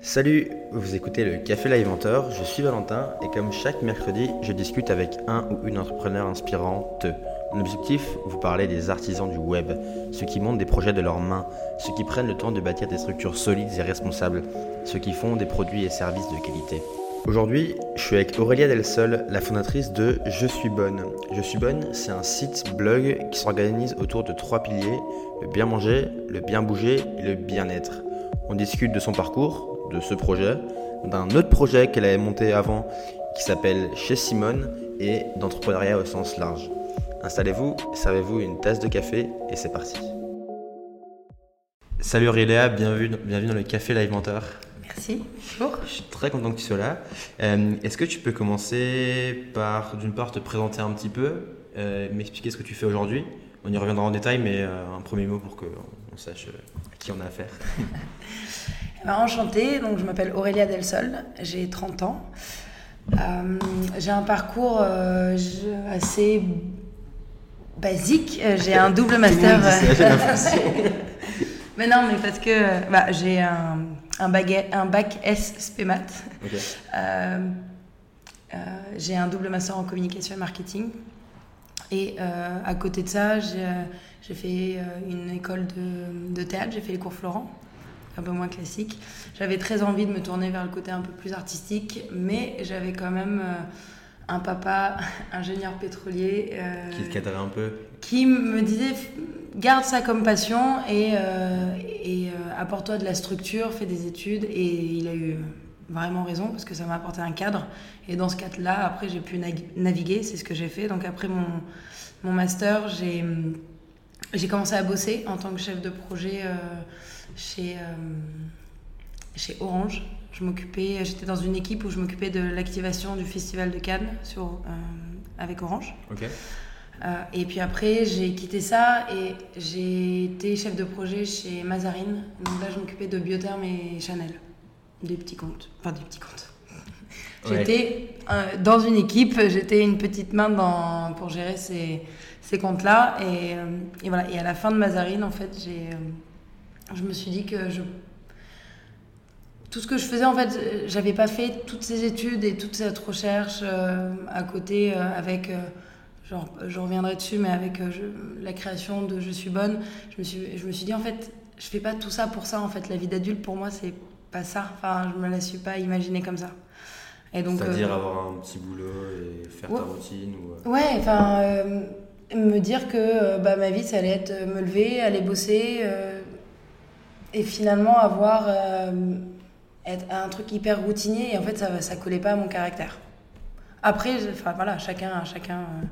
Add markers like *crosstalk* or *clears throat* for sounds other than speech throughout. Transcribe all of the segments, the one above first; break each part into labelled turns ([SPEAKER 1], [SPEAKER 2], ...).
[SPEAKER 1] Salut, vous écoutez le Café L'Inventeur, je suis Valentin et comme chaque mercredi, je discute avec un ou une entrepreneur inspirante. Mon objectif, vous parler des artisans du web, ceux qui montent des projets de leurs mains, ceux qui prennent le temps de bâtir des structures solides et responsables, ceux qui font des produits et services de qualité. Aujourd'hui, je suis avec Aurélia Del Sol, la fondatrice de Je suis bonne. Je suis bonne, c'est un site blog qui s'organise autour de trois piliers, le bien manger, le bien bouger et le bien-être. On discute de son parcours, de ce projet, d'un autre projet qu'elle avait monté avant qui s'appelle Chez Simone et d'entrepreneuriat au sens large. Installez-vous, servez-vous une tasse de café et c'est parti. Salut Aurélia, bienvenue, bienvenue dans le Café Live Mentor.
[SPEAKER 2] Merci, bonjour.
[SPEAKER 1] Je suis très content que tu sois là. Euh, Est-ce que tu peux commencer par, d'une part, te présenter un petit peu, euh, m'expliquer ce que tu fais aujourd'hui? On y reviendra en détail, mais euh, un premier mot pour qu'on on sache à qui on a affaire. *laughs*
[SPEAKER 2] Enchantée, donc je m'appelle Aurélia Del Sol, j'ai 30 ans. Euh, j'ai un parcours euh, assez basique. Euh, J'ai un double master. *laughs* Mais non, mais parce que bah, j'ai un, un, un bac S euh, j'ai un double master en communication et marketing. Et à côté de ça, j'ai fait une école de, de théâtre, j'ai fait les cours Florent, un peu moins classique. J'avais très envie de me tourner vers le côté un peu plus artistique, mais j'avais quand même euh, un papa *laughs* ingénieur pétrolier euh,
[SPEAKER 1] Qui te cadrait un peu.
[SPEAKER 2] qui me disait garde ça comme passion et, euh, et euh, apporte-toi de la structure, fais des études. Et il a eu vraiment raison parce que ça m'a apporté un cadre. Et dans ce cadre-là, après, j'ai pu naviguer, c'est ce que j'ai fait. Donc après mon, mon master, j'ai j'ai commencé à bosser en tant que chef de projet chez, euh, chez Orange. Je m'occupais, j'étais dans une équipe où je m'occupais de l'activation du festival de Cannes sur, euh, avec Orange.
[SPEAKER 1] Ok.
[SPEAKER 2] Euh, et puis après, j'ai quitté ça et j'ai été chef de projet chez Mazarine. Donc là, je m'occupais de Biotherm et Chanel. Des petits comptes. Enfin, des petits comptes. *laughs* J'étais dans une équipe, j'étais une petite main dans, pour gérer ces, ces comptes-là. Et, et voilà. Et à la fin de Mazarine, en fait, j'ai, je me suis dit que je tout ce que je faisais, en fait, j'avais pas fait toutes ces études et toute cette recherche euh, à côté euh, avec, euh, genre, je reviendrai dessus, mais avec je- la création de Je suis bonne, je me suis, je me suis dit, en fait, je fais pas tout ça pour ça, en fait, la vie d'adulte, pour moi, c'est pas ça. Enfin, je me la suis pas imaginée comme ça. Et donc,
[SPEAKER 1] C'est-à-dire avoir un petit boulot et faire
[SPEAKER 2] Ouais.
[SPEAKER 1] ta routine ou...
[SPEAKER 2] Ouais, enfin, me dire que bah, ma vie, ça allait être me lever, aller bosser, et finalement avoir euh, être un truc hyper routinier, et en fait, ça, ça collait pas à mon caractère. Après, enfin voilà, chacun, chacun, euh,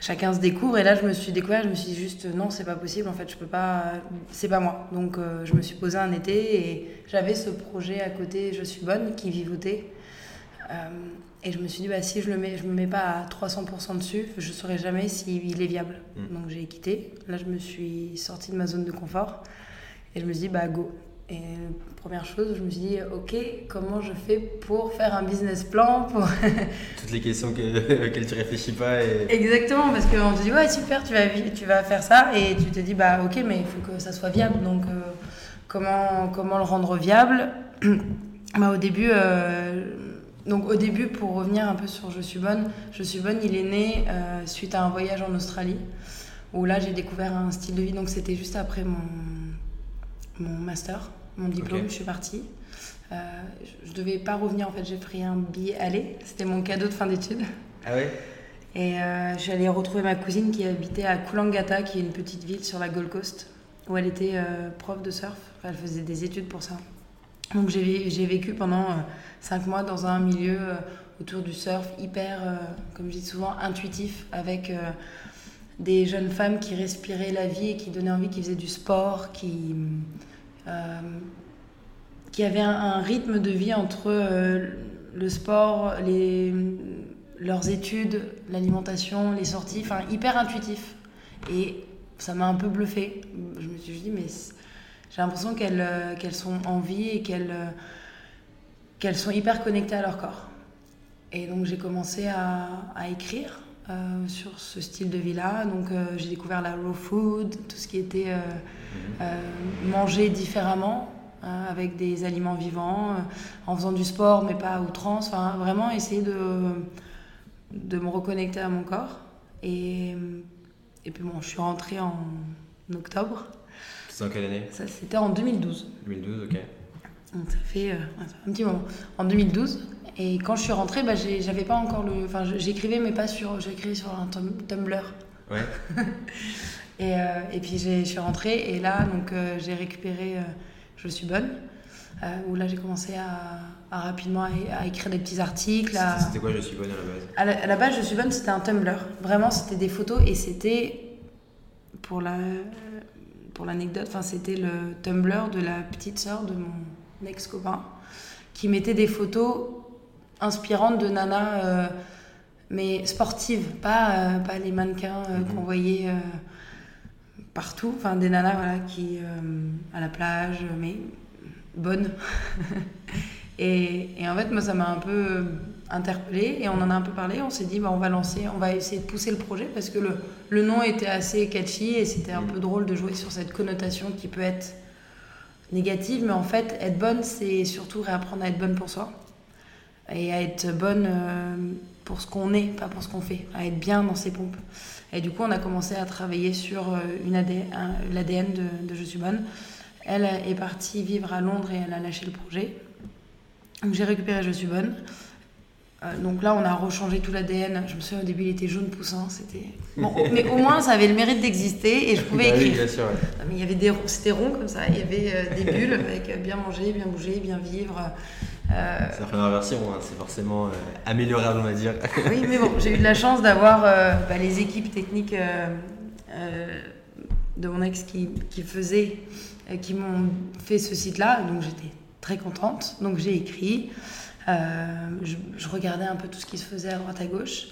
[SPEAKER 2] chacun se découvre, et là, je me suis découvert, je me suis dit juste, non, c'est pas possible, en fait, je peux pas, c'est pas moi. Donc, euh, je me suis posé un été, et j'avais ce projet à côté, Je suis bonne, qui vivotait. Et je me suis dit, bah, si je le mets, je me mets pas à 300% dessus, je saurais jamais s'il est viable.
[SPEAKER 1] Mm.
[SPEAKER 2] Donc j'ai quitté. Là, je me suis sortie de ma zone de confort et je me dit, bah go. Et première chose, je me suis dit, ok, comment je fais pour faire un business plan pour... *laughs*
[SPEAKER 1] Toutes les questions que, *laughs* auxquelles tu réfléchis pas et...
[SPEAKER 2] Exactement, parce qu'on te dit, ouais, super, tu vas, tu vas faire ça, et tu te dis, bah ok, mais il faut que ça soit viable. Donc, euh, comment, comment le rendre viable *clears throat* bah, Au début, euh, donc au début, pour revenir un peu sur Je suis bonne, Je suis bonne, il est né euh, suite à un voyage en Australie, où là, j'ai découvert un style de vie. Donc, c'était juste après mon, mon master, mon diplôme, je suis partie. Euh, je, je devais pas revenir, en fait, j'ai pris un billet aller. C'était mon cadeau de fin d'études.
[SPEAKER 1] Ah ouais?
[SPEAKER 2] Et euh, allée retrouver ma cousine qui habitait à Coolangatta, qui est une petite ville sur la Gold Coast, où elle était euh, prof de surf. Enfin, elle faisait des études pour ça. Donc j'ai vé- j'ai vécu pendant euh, cinq mois dans un milieu autour du surf hyper, comme je dis souvent, intuitif, avec des jeunes femmes qui respiraient la vie et qui donnaient envie, qui faisaient du sport, qui, qui avaient un, rythme de vie entre euh, le sport, les, leurs études, l'alimentation, les sorties, enfin hyper intuitif. Et ça m'a un peu bluffé. Je me suis dit, mais j'ai l'impression qu'elles euh, sont en vie et qu'elles euh, sont hyper connectées à leur corps. Et donc j'ai commencé à écrire euh, sur ce style de vie-là. Donc euh, j'ai découvert la raw food, tout ce qui était euh, euh, manger différemment, avec des aliments vivants, en faisant du sport, mais pas à outrance. Enfin, vraiment essayer de, de me reconnecter à mon corps. Et, et puis bon, je suis rentrée en octobre.
[SPEAKER 1] C'était en quelle année?
[SPEAKER 2] Ça, c'était en 2012.
[SPEAKER 1] 2012, ok.
[SPEAKER 2] Donc ça fait un petit moment. En 2012. Et quand je suis rentrée, bah, j'avais pas encore le. Enfin, j'écrivais, mais pas sur. J'écrivais sur un Tumblr.
[SPEAKER 1] Ouais. *laughs*
[SPEAKER 2] et, euh, et, puis je suis rentrée, et là, donc euh, j'ai récupéré euh, Je suis bonne. où là, j'ai commencé à, rapidement à, écrire des petits articles.
[SPEAKER 1] C'était quoi Je suis bonne à la base?
[SPEAKER 2] À la, à la, base, Je suis bonne, c'était un Tumblr. Vraiment, c'était des photos, et c'était. Pour la. Pour l'anecdote, enfin, c'était le Tumblr de la petite sœur de mon ex-copain qui mettait des photos inspirante de nana, euh, mais sportive, pas, euh, pas les mannequins euh, mhm. qu'on voyait partout, enfin des nanas voilà, qui, à la plage, mais bonnes. *laughs* et, et, en fait, moi, ça m'a un peu interpellée et on en a un peu parlé. On s'est dit, bah, on va lancer, on va essayer de pousser le projet parce que le, le nom était assez catchy et c'était un mhm. peu drôle de jouer sur cette connotation qui peut être négative, mais en fait, être bonne, c'est surtout réapprendre à être bonne pour soi et à être bonne euh, pour ce qu'on est, pas pour ce qu'on fait, à être bien dans ses pompes. Et du coup, on a commencé à travailler sur euh, l'ADN de, de, Je suis bonne. Elle est partie vivre à Londres et elle a lâché le projet. Donc j'ai récupéré Je suis bonne. Euh, donc là, on a rechangé tout l'ADN. Je me souviens au début, il était jaune poussant. C'était bon, mais au moins, ça avait le mérite d'exister et je pouvais bah écrire.
[SPEAKER 1] bien sûr,
[SPEAKER 2] mais il y avait des, c'était rond comme ça. Il y avait des bulles avec bien manger, bien bouger, bien vivre.
[SPEAKER 1] Euh... C'est la première version, hein, c'est forcément euh, améliorable, on va dire.
[SPEAKER 2] oui, mais bon, j'ai eu de la chance d'avoir euh, bah, les équipes techniques euh, de mon ex qui, qui faisaient, qui m'ont fait ce site-là, donc j'étais très contente. Donc j'ai écrit, je, je, regardais un peu tout ce qui se faisait à droite à gauche.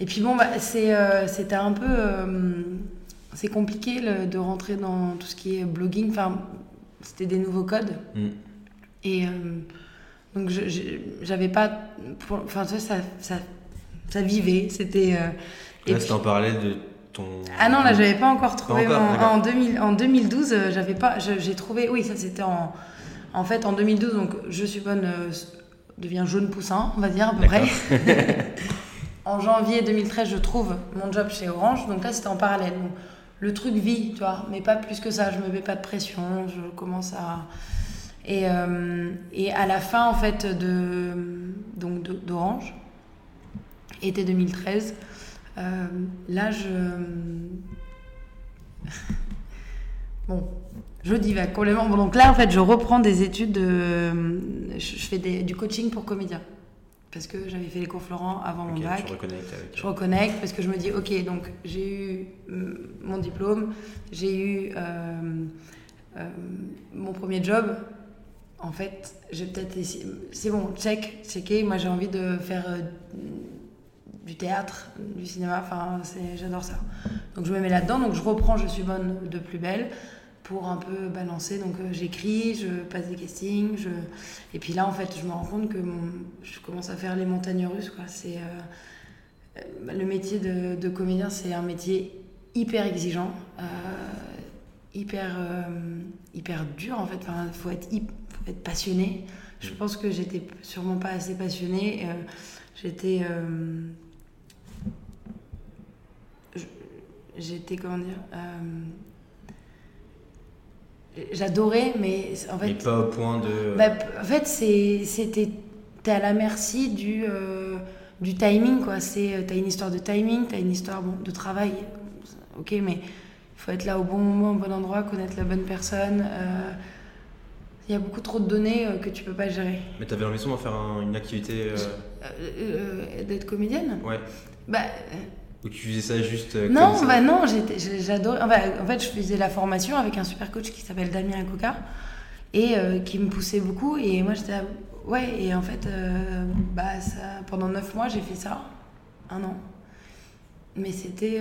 [SPEAKER 2] Et puis bon, bah, c'était un peu. c'est compliqué de rentrer dans tout ce qui est blogging. Enfin, c'était des nouveaux codes. Mm. Et donc j'avais pas. Enfin, ça, ça, ça, vivait. C'était. Euh,
[SPEAKER 1] là, tu en parlais de ton.
[SPEAKER 2] Ah non, là, j'avais pas encore trouvé. en, 2000, en 2012, euh, j'avais pas. J'ai trouvé. Oui, ça, c'était en. En fait, en 2012, donc Je suis bonne euh, devient jaune poussin, on va dire, à peu près. *laughs* en janvier 2013, je trouve mon job chez Orange. Donc là, c'était en parallèle. le truc vit, tu vois, mais pas plus que ça. Je me mets pas de pression. Je commence à et, euh, et à la fin, en fait, de, donc d'Orange, été 2013, euh, là, je... *laughs* bon, je divague complètement. Bon, donc là, en fait, je reprends des études de... Je fais des, du coaching pour comédiens. Parce que j'avais fait les cours Florent avant mon bac. Je reconnecte parce que je me dis, ok, donc j'ai eu mon diplôme, j'ai eu euh, mon premier job, en fait, j'ai peut-être C'est bon, check, checké. Moi, j'ai envie de faire euh, du théâtre, du cinéma. Enfin, j'adore ça. Donc, je me mets là-dedans. Donc, je reprends Je suis bonne de plus belle pour un peu balancer. Donc, euh, j'écris, je passe des castings. Je... Et puis là, en fait, je me rends compte que je commence à faire les montagnes russes. Quoi. C'est, euh, le métier de, de comédien, c'est un métier hyper exigeant. hyper hyper dur en fait il faut être hyper être passionnée. Je mm. pense que j'étais sûrement pas assez passionnée. Euh, j'étais. Euh, j'étais, comment dire. Euh, j'adorais, mais en fait.
[SPEAKER 1] Mais pas au point de.
[SPEAKER 2] Bah, en fait, c'était. T'es à la merci du, du timing, quoi. T'as une histoire de timing, t'as une histoire bon, de travail. Ok, mais il faut être là au bon moment, au bon endroit, connaître la bonne personne. Il y a beaucoup trop de données euh, que tu peux pas gérer.
[SPEAKER 1] Mais tu avais l'ambition d'en faire une activité. Euh,
[SPEAKER 2] euh, d'être comédienne?
[SPEAKER 1] Ouais.
[SPEAKER 2] Bah.
[SPEAKER 1] Ou tu faisais ça juste.
[SPEAKER 2] non,
[SPEAKER 1] comme
[SPEAKER 2] bah non, j'adorais. en fait, je faisais la formation avec un super coach qui s'appelle Damien Coca et qui me poussait beaucoup. Et moi, j'étais. Ouais, et en fait, bah, ça, pendant neuf mois, j'ai fait ça. Un an. Mais c'était.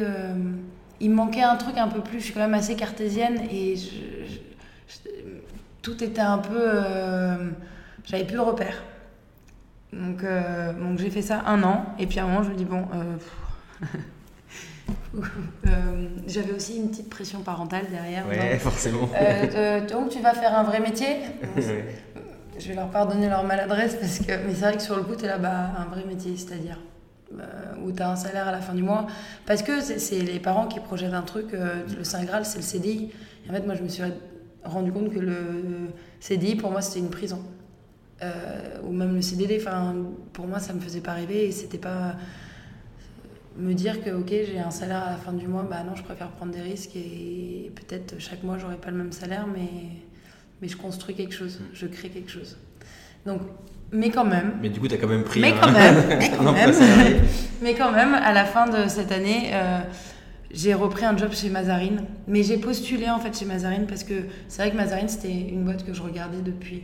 [SPEAKER 2] il me manquait un truc un peu plus. Je suis quand même assez cartésienne et je tout était un peu. Euh, j'avais plus de repères. Donc, euh, donc j'ai fait ça un an, et puis à un moment, je me dis, bon, euh, *laughs* Euh, J'avais aussi une petite pression parentale derrière.
[SPEAKER 1] Ouais, forcément.
[SPEAKER 2] Euh, donc tu vas faire un vrai métier *laughs* Je vais leur pardonner leur maladresse parce que. Mais c'est vrai que sur le coup, tu es là, bah, un vrai métier, c'est-à-dire euh, où tu as un salaire à la fin du mois. Parce que c'est les parents qui projettent un truc, euh, le Saint Graal, c'est le CDI. Et en fait, moi, je me suis rendu compte que le CDI, pour moi, c'était une prison. Euh, ou même le CDD, enfin, pour moi, ça me faisait pas rêver et c'était pas me dire que ok j'ai un salaire à la fin du mois bah non je préfère prendre des risques et peut-être chaque mois j'aurai pas le même salaire mais mais je construis quelque chose je crée quelque chose. Donc mais quand même.
[SPEAKER 1] Mais du coup tu as quand même pris
[SPEAKER 2] mais quand même *laughs* mais quand même, mais quand même à la fin de cette année euh, j'ai repris un job chez Mazarine. Mais j'ai postulé en fait chez Mazarine parce que c'est vrai que Mazarine c'était une boîte que je regardais depuis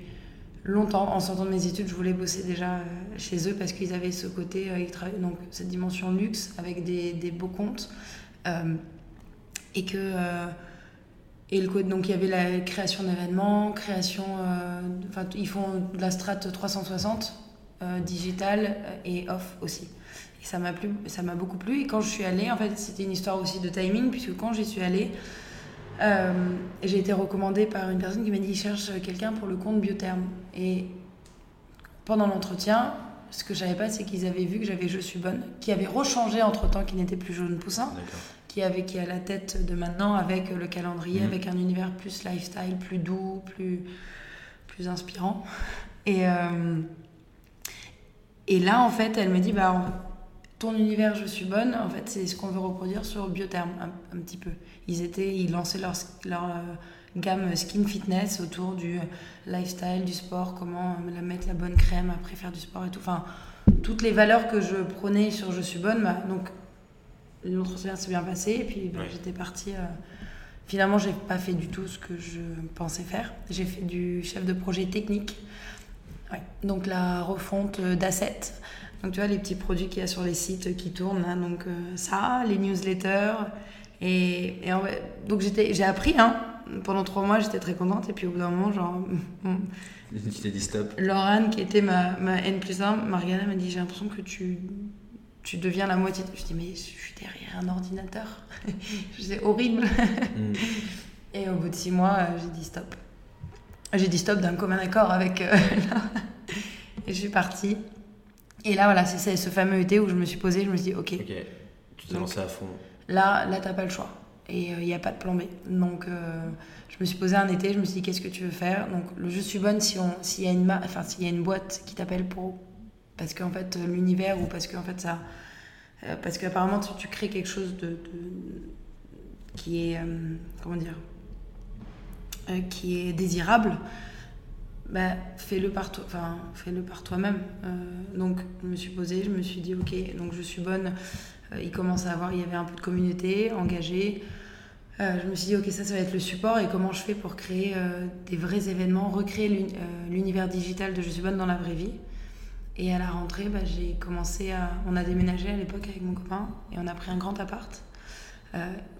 [SPEAKER 2] longtemps. En sortant de mes études, je voulais bosser déjà euh, chez eux parce qu'ils avaient ce côté, euh, donc cette dimension luxe avec des, des beaux comptes. Euh, et que. et le, donc il y avait la création d'événements, création. Enfin, ils font de la strat 360, digital et off aussi. Et ça m'a beaucoup plu. Et quand je suis allée, en fait, c'était une histoire aussi de timing, puisque quand j'y suis allée, euh, j'ai été recommandée par une personne qui m'a dit qu'il cherche quelqu'un pour le compte Biotherme. Et pendant l'entretien, ce que je savais pas, c'est qu'ils avaient vu que j'avais Je suis bonne, qui avait rechangé entre temps, qui n'était plus Jaune Poussin, qui, avait, qui à la tête de maintenant avec le calendrier, mhm. avec un univers plus lifestyle, plus doux, plus, plus inspirant. Et, euh, et là, en fait, elle me dit bah, ton univers Je suis bonne, en fait, c'est ce qu'on veut reproduire sur Biotherme, un, un petit peu ils, étaient, ils lançaient leur, leur euh, gamme skin fitness autour du lifestyle, du sport, comment la mettre la bonne crème après faire du sport et tout. Enfin, toutes les valeurs que je prenais sur Je suis bonne, bah, donc l'entretien s'est bien passé et puis bah, j'étais partie. Euh, finalement, j'ai pas fait du tout ce que je pensais faire. J'ai fait du chef de projet technique. Donc la refonte d'assets. Donc tu vois les petits produits qu'il y a sur les sites qui tournent là, donc euh, ça, les newsletters, et, donc j'ai appris, hein. Pendant trois mois, j'étais très contente. Et puis au bout d'un moment, genre. *laughs*
[SPEAKER 1] Tu t'es dit stop.
[SPEAKER 2] Laurent, qui était ma, ma N plus 1, Mariana m'a dit J'ai l'impression que tu, tu deviens la moitié. Je dis Mais je suis derrière un ordinateur. *laughs* C'est horrible. Mm. Et au bout de six mois, euh, j'ai dit stop. J'ai dit stop d'un commun accord avec. Euh, *laughs* et je suis partie. Et là, voilà, c'est ce fameux été où je me suis posée, je me suis dit Ok.
[SPEAKER 1] Ok, tu t'es lancé à fond.
[SPEAKER 2] Là, là t'as pas le choix. Et il euh, n'y a pas de plan B. Donc, euh, je me suis posé un été, je me suis dit, qu'est-ce que tu veux faire? Donc, le je suis bonne s'il si y, a une enfin, y a une boîte qui t'appelle pour. Parce qu'en fait, l'univers, ou parce qu'en fait, ça. Euh, parce qu'apparemment, tu, tu, crées quelque chose de. qui est. comment dire Qui est désirable. Bah, fais-le par toi enfin fais-le par toi-même donc je me suis posée je me suis dit ok donc je suis bonne euh, il commence à avoir, il y avait un peu de communauté engagée. Euh, je me suis dit, ok, ça, ça va être le support et comment je fais pour créer euh, des vrais événements, recréer l'univers digital de Je suis bonne dans la vraie vie? Et à la rentrée, bah, j'ai commencé à. On a déménagé à l'époque avec mon copain et on a pris un grand appart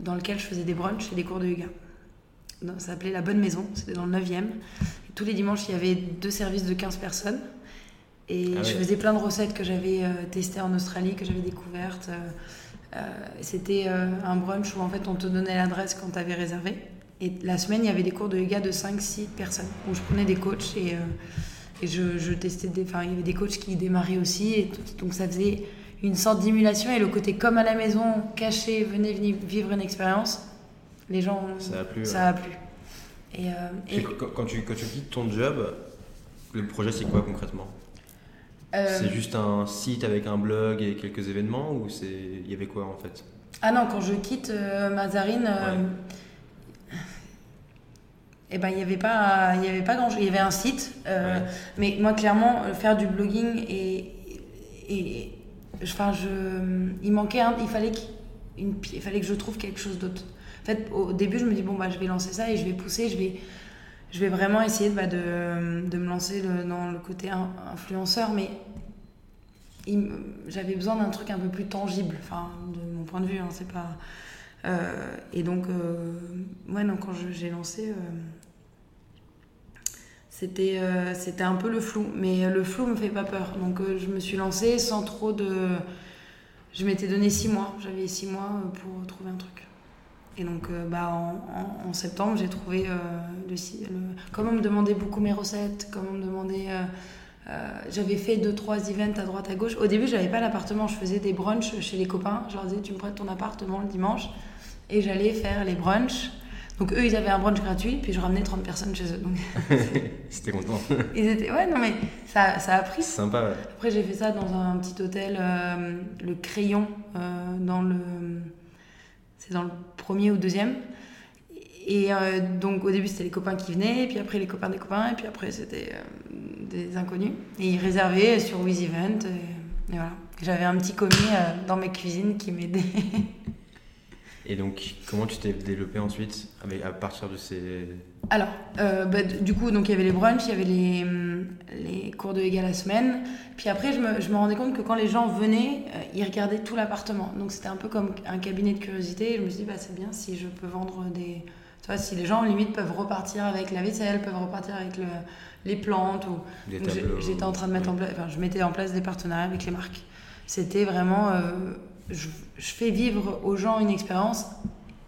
[SPEAKER 2] dans lequel je faisais des brunchs et des cours de yoga. ça s'appelait La Bonne Maison, c'était dans le 9e. tous les dimanches, il y avait deux services de 15 personnes. Et ah je faisais plein de recettes que j'avais euh, testées en Australie, que j'avais découvertes. Euh, euh, c'était un brunch où en fait on te donnait l'adresse quand tu avais réservé. Et la semaine, il y avait des cours de yoga de 5-6 personnes où je prenais des coachs et, et je, je, testais des. Enfin, il y avait des coachs qui démarraient aussi. Et donc ça faisait une sorte d'émulation et le côté comme à la maison, caché, venez, vivre une expérience. Les gens.
[SPEAKER 1] Ça a plu.
[SPEAKER 2] Ça a plu.
[SPEAKER 1] Et, et... Quand, tu, quand tu quittes ton job, le projet c'est quoi concrètement? C'est juste un site avec un blog et quelques événements ou c'est il y avait quoi en fait?
[SPEAKER 2] Ah non, quand je quitte euh, Mazarine, euh, eh ben il n'y avait pas il y avait pas grand chose. Il y avait un site, mais moi clairement faire du blogging et, et enfin je il manquait il fallait qu'il il fallait que je trouve quelque chose d'autre. En fait, au début, je me dis bon bah je vais lancer ça et je vais pousser, je vais je vais vraiment essayer bah, de, de, me lancer dans le côté influenceur, mais j'avais besoin d'un truc un peu plus tangible, enfin, de mon point de vue, hein, c'est pas... Euh, et donc, euh, ouais, non, quand j'ai lancé, euh, c'était c'était un peu le flou, mais le flou me fait pas peur. Donc, je me suis lancée sans trop de... je m'étais donné six mois. J'avais six mois pour trouver un truc. Et donc, bah, en, septembre, j'ai trouvé Comme on me demandait beaucoup mes recettes, comme on me demandait. J'avais fait deux, trois events à droite, à gauche. Au début, j'avais pas l'appartement. Je faisais des brunchs chez les copains. Je leur disais, tu me prêtes ton appartement le dimanche. Et j'allais faire les brunchs. Donc eux, ils avaient un brunch gratuit, puis je ramenais 30 personnes chez eux. *laughs*
[SPEAKER 1] C'était content. *laughs*
[SPEAKER 2] ils étaient... Ouais, non, mais ça, ça a pris.
[SPEAKER 1] Sympa, ouais.
[SPEAKER 2] Après, j'ai fait ça dans un petit hôtel, euh, le Crayon, euh, dans le... C'est dans le premier ou deuxième. Et euh, donc au début, c'était les copains qui venaient, et puis après les copains des copains, et puis après, c'était des inconnus. Et ils réservaient sur WizEvent, et, et voilà. J'avais un petit commis dans mes cuisines qui m'aidait. *laughs*
[SPEAKER 1] Et donc, comment tu t'es développé ensuite avec, à partir de ces...
[SPEAKER 2] Alors, euh, bah, du coup, donc il y avait les brunchs, il y avait les, hum, les cours de yoga la semaine. Puis après, je me, je me, rendais compte que quand les gens venaient, euh, ils regardaient tout l'appartement. Donc c'était un peu comme un cabinet de curiosité. je me suis dit, bah, c'est bien si je peux vendre des... Tu vois, si les gens, limite, peuvent repartir avec la vaisselle, peuvent repartir avec le, les plantes. Ou... J'étais en train de mettre en place... Enfin, je mettais en place des partenariats avec les marques. C'était vraiment... Euh, je, fais vivre aux gens une expérience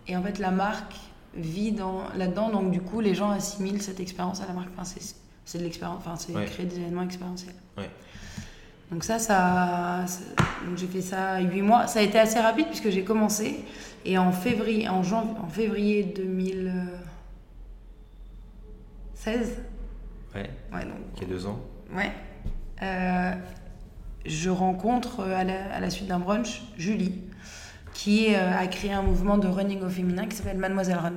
[SPEAKER 2] et en fait la marque vit là-dedans. Donc du coup les gens assimilent cette expérience à la marque. Enfin, c'est de l'expérience enfin c'est créer des événements expérientiels. Donc ça ça j'ai fait ça 8 mois. Ça a été assez rapide puisque j'ai commencé et en février en janvier en février 2016
[SPEAKER 1] ouais, ouais donc, il y a deux ans
[SPEAKER 2] ouais euh, je rencontre euh, à la, suite d'un brunch Julie, qui euh, a créé un mouvement de running au féminin qui s'appelle Mademoiselle Run.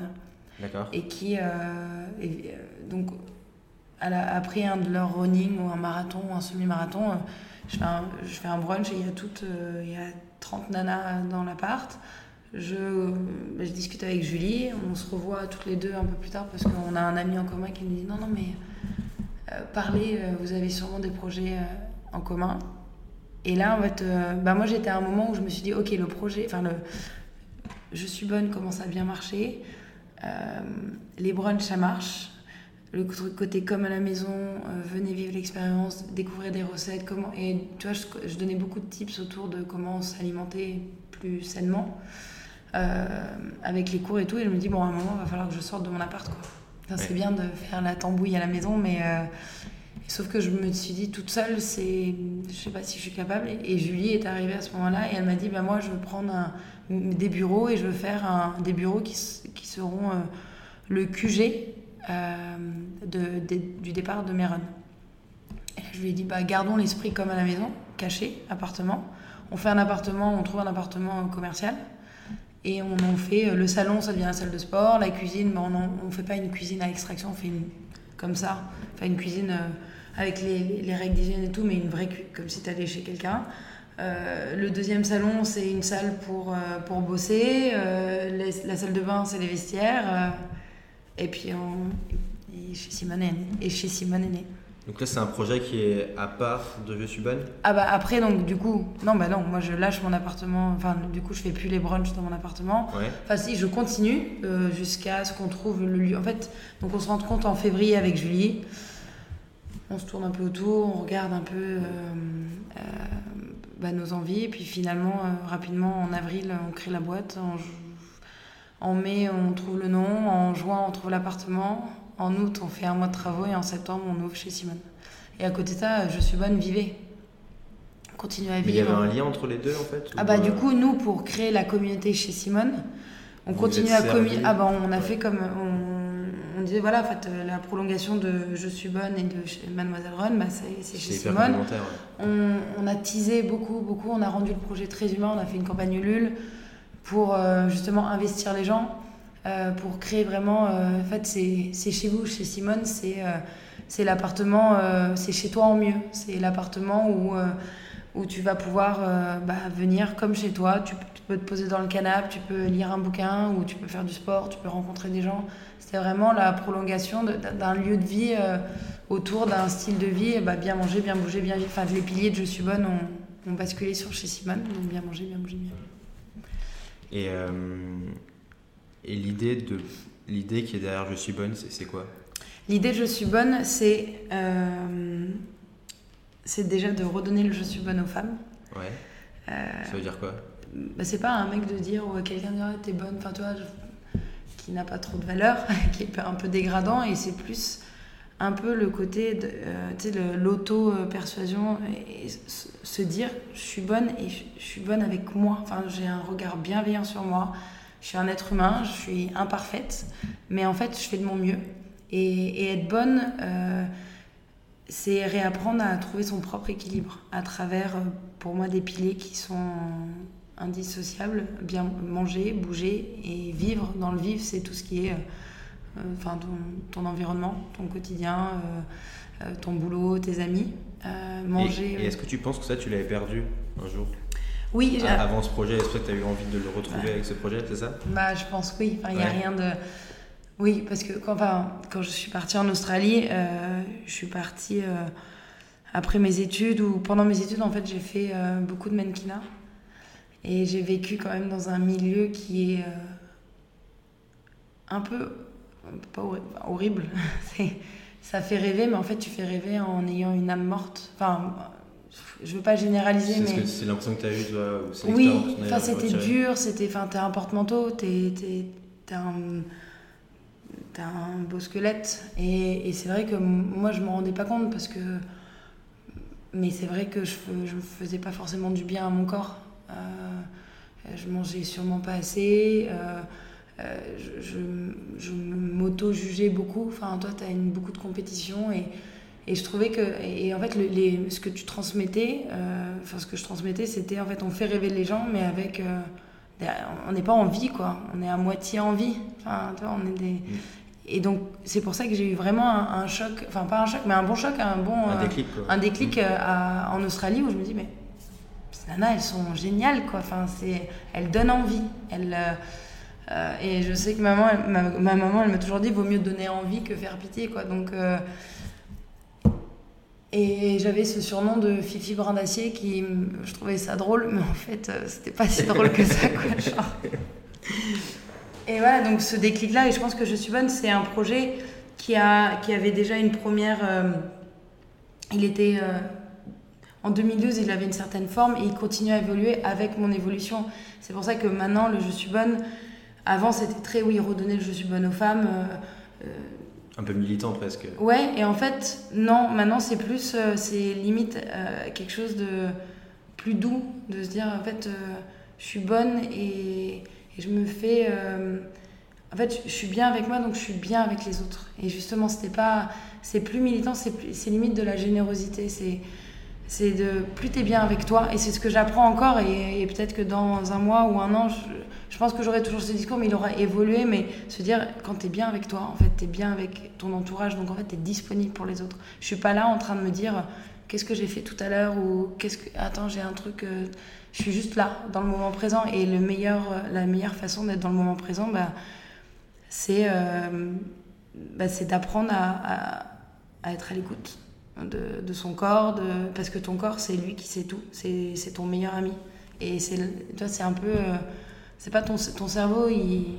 [SPEAKER 1] D'accord.
[SPEAKER 2] Et qui, donc, a, pris un de leurs running ou un marathon ou un semi-marathon, je, fais un, je fais un brunch et il y a, toutes, il y a 30 nanas dans l'appart. Je, je, discute avec Julie, on se revoit toutes les deux un peu plus tard parce qu'on a un ami en commun qui nous dit non, non, mais parlez, vous avez sûrement des projets en commun. Et là, en fait, euh, bah moi j'étais à un moment où je me suis dit, ok, le projet, enfin, le, je suis bonne commence à bien marcher. Euh, les brunchs, ça marche. Le côté comme à la maison, euh, venez vivre l'expérience, découvrir des recettes. Comment, et tu vois, je, je donnais beaucoup de tips autour de comment s'alimenter plus sainement avec les cours et tout. Et je me dis, bon, à un moment, il va falloir que je sorte de mon appart. Quoi. C'est bien de faire la tambouille à la maison, mais Sauf que je me suis dit toute seule, c'est, je sais pas si je suis capable. Et, Julie est arrivée à ce moment-là et elle m'a dit, bah moi je veux prendre des bureaux et je veux faire un, des bureaux qui, qui seront euh, le QG euh, de, du départ de. Et je lui ai dit, bah gardons l'esprit comme à la maison, caché, appartement. On fait un appartement, on trouve un appartement commercial. Et on en fait euh, le salon, ça devient la salle de sport. La cuisine, bah, on ne fait pas une cuisine à extraction, on fait une, comme ça, enfin une cuisine avec les, les règles d'hygiène et tout, mais une vraie comme si tu allais chez quelqu'un. Euh, le deuxième salon, c'est une salle pour, euh, pour bosser. Euh, la salle de bain, c'est les vestiaires. et puis, on, et chez Simone et chez Simone.
[SPEAKER 1] Donc là, c'est un projet qui est à part de suis bonne
[SPEAKER 2] Ah bah après, donc du coup, non, bah non, moi je lâche mon appartement, enfin du coup je fais plus les brunchs dans mon appartement. Enfin si, je continue jusqu'à ce qu'on trouve le lieu. En fait, donc on se rend compte en février avec Julie. On se tourne un peu autour, on regarde un peu euh, euh, bah, nos envies, puis finalement, euh, rapidement, en avril, on crée la boîte, en, mai, on trouve le nom, en juin, on trouve l'appartement, en août, on fait un mois de travaux, et en septembre, on ouvre chez Simone. Et à côté de ça, je suis bonne, vivez. Continuez à vivre.
[SPEAKER 1] Mais il y avait un lien entre les deux, en fait
[SPEAKER 2] Ah bah du coup, nous, pour créer la communauté chez Simone, on continue à communiquer. Ah bah on a fait comme on disait voilà, en fait, la prolongation de Je suis bonne et de Mademoiselle Run, bah, c'est chez Simone. On, a teasé beaucoup, beaucoup. On a rendu le projet très humain. On a fait une campagne Ulule pour euh, justement investir les gens, euh, pour créer vraiment. en fait, c'est chez vous, chez Simone, c'est l'appartement, c'est chez toi en mieux. C'est l'appartement où tu vas pouvoir bah, venir comme chez toi. Tu, peux te poser dans le canapé, tu peux lire un bouquin, ou tu peux faire du sport, tu peux rencontrer des gens. C'est vraiment la prolongation d'un lieu de vie euh, autour d'un style de vie, bah, bien manger, bien bouger, bien vivre. Enfin, les piliers de Je suis bonne ont, ont basculé sur chez Simone, donc bien manger, bien bouger, bien vivre.
[SPEAKER 1] Et, euh, et l'idée de l'idée qui est derrière Je suis bonne, c'est quoi?
[SPEAKER 2] L'idée de Je suis bonne, c'est euh, c'est déjà de redonner le Je suis bonne aux femmes.
[SPEAKER 1] Ouais. ça veut dire quoi?
[SPEAKER 2] bah, C'est pas un mec de dire ou quelqu'un de dire t'es bonne, enfin toi, qui n'a pas trop de valeur, *laughs* qui est un peu dégradant, et c'est plus un peu le côté de euh, l'auto-persuasion et se dire je suis bonne et je suis bonne avec moi. Enfin, j'ai un regard bienveillant sur moi. Je suis un être humain, je suis imparfaite, mais en fait, je fais de mon mieux. Et, être bonne, euh, c'est réapprendre à trouver son propre équilibre à travers, euh, pour moi, des piliers qui sont indissociables. Bien manger, bouger et vivre. Dans le vivre, c'est tout ce qui est euh, enfin ton, environnement, ton quotidien, euh, ton boulot, tes amis. manger.
[SPEAKER 1] Et, est-ce que tu penses que ça, tu l'avais perdu un jour?
[SPEAKER 2] Oui.
[SPEAKER 1] Avant ce projet, est-ce que tu as eu envie de le retrouver avec ce projet, c'est ça?
[SPEAKER 2] Bah, je pense oui. Il n'y a rien de. Oui, parce que quand, enfin, quand je suis partie en Australie, je suis partie après mes études ou pendant mes études, en fait, j'ai fait beaucoup de mannequinat. Et j'ai vécu quand même dans un milieu qui est un peu pas horrible, *laughs* ça fait rêver, mais en fait, tu fais rêver en ayant une âme morte. Enfin, je veux pas généraliser, mais.
[SPEAKER 1] C'est l'impression que tu as eue, toi
[SPEAKER 2] Oui, enfin, c'était dur, c'était. Enfin, t'es un porte-manteau, t'es, un. T'as un beau squelette. Et, et c'est vrai que moi, je me rendais pas compte parce que. Mais c'est vrai que je, je faisais pas forcément du bien à mon corps. Euh, je mangeais sûrement pas assez. Euh, euh, je, je, m'auto-jugeais beaucoup. Enfin, toi, tu as une, beaucoup de compétition et, et je trouvais que. Et, en fait, les, ce que tu transmettais, euh, enfin, ce que je transmettais, c'était en fait, on fait rêver les gens, mais avec. Euh, on n'est pas en vie, quoi. On est à moitié en vie. Enfin, toi, on est des. Mm. Et donc, c'est pour ça que j'ai eu vraiment un, choc, enfin, pas un choc, mais un bon choc, un bon.
[SPEAKER 1] Un déclic,
[SPEAKER 2] Un déclic mm. en Australie où je me dis, mais ces nanas, elles sont géniales, quoi. Enfin, elles donnent envie. Elles. Euh, et je sais que maman, ma, maman, elle m'a toujours dit vaut mieux donner envie que faire pitié, quoi. Donc, euh, et j'avais ce surnom de Fifi Brin d'Acier qui, je trouvais ça drôle, mais en fait, euh, c'était pas si drôle que ça, quoi. Et voilà, donc ce déclic-là, et je pense que Je suis bonne, c'est un projet qui, a, qui avait déjà une première. il était. en 2012, il avait une certaine forme et il continue à évoluer avec mon évolution. C'est pour ça que maintenant, le Je suis bonne, avant, c'était très, oui, redonner le je suis bonne aux femmes. Euh, euh,
[SPEAKER 1] un peu militant presque.
[SPEAKER 2] Ouais, et en fait, non, maintenant c'est plus, euh, c'est limite quelque chose de plus doux, de se dire, en fait, je suis bonne et, je me fais. en fait, je suis bien avec moi, donc je suis bien avec les autres. Et justement, c'était pas. C'est plus militant, c'est limite de la générosité. C'est c'est de plus t'es bien avec toi et c'est ce que j'apprends encore et, peut-être que dans un mois ou un an je, pense que j'aurai toujours ce discours mais il aura évolué mais se dire quand t'es bien avec toi en fait t'es bien avec ton entourage donc en fait t'es disponible pour les autres. Je suis pas là en train de me dire qu'est-ce que j'ai fait tout à l'heure ou qu'est-ce que attends j'ai un truc euh, je suis juste là dans le moment présent et le meilleur la meilleure façon d'être dans le moment présent bah, c'est euh, bah, c'est d'apprendre à, à être à l'écoute de, son corps, parce que ton corps, c'est lui qui sait tout, c'est ton meilleur ami. Et c'est c'est un peu. Euh, c'est pas ton, ton cerveau, il.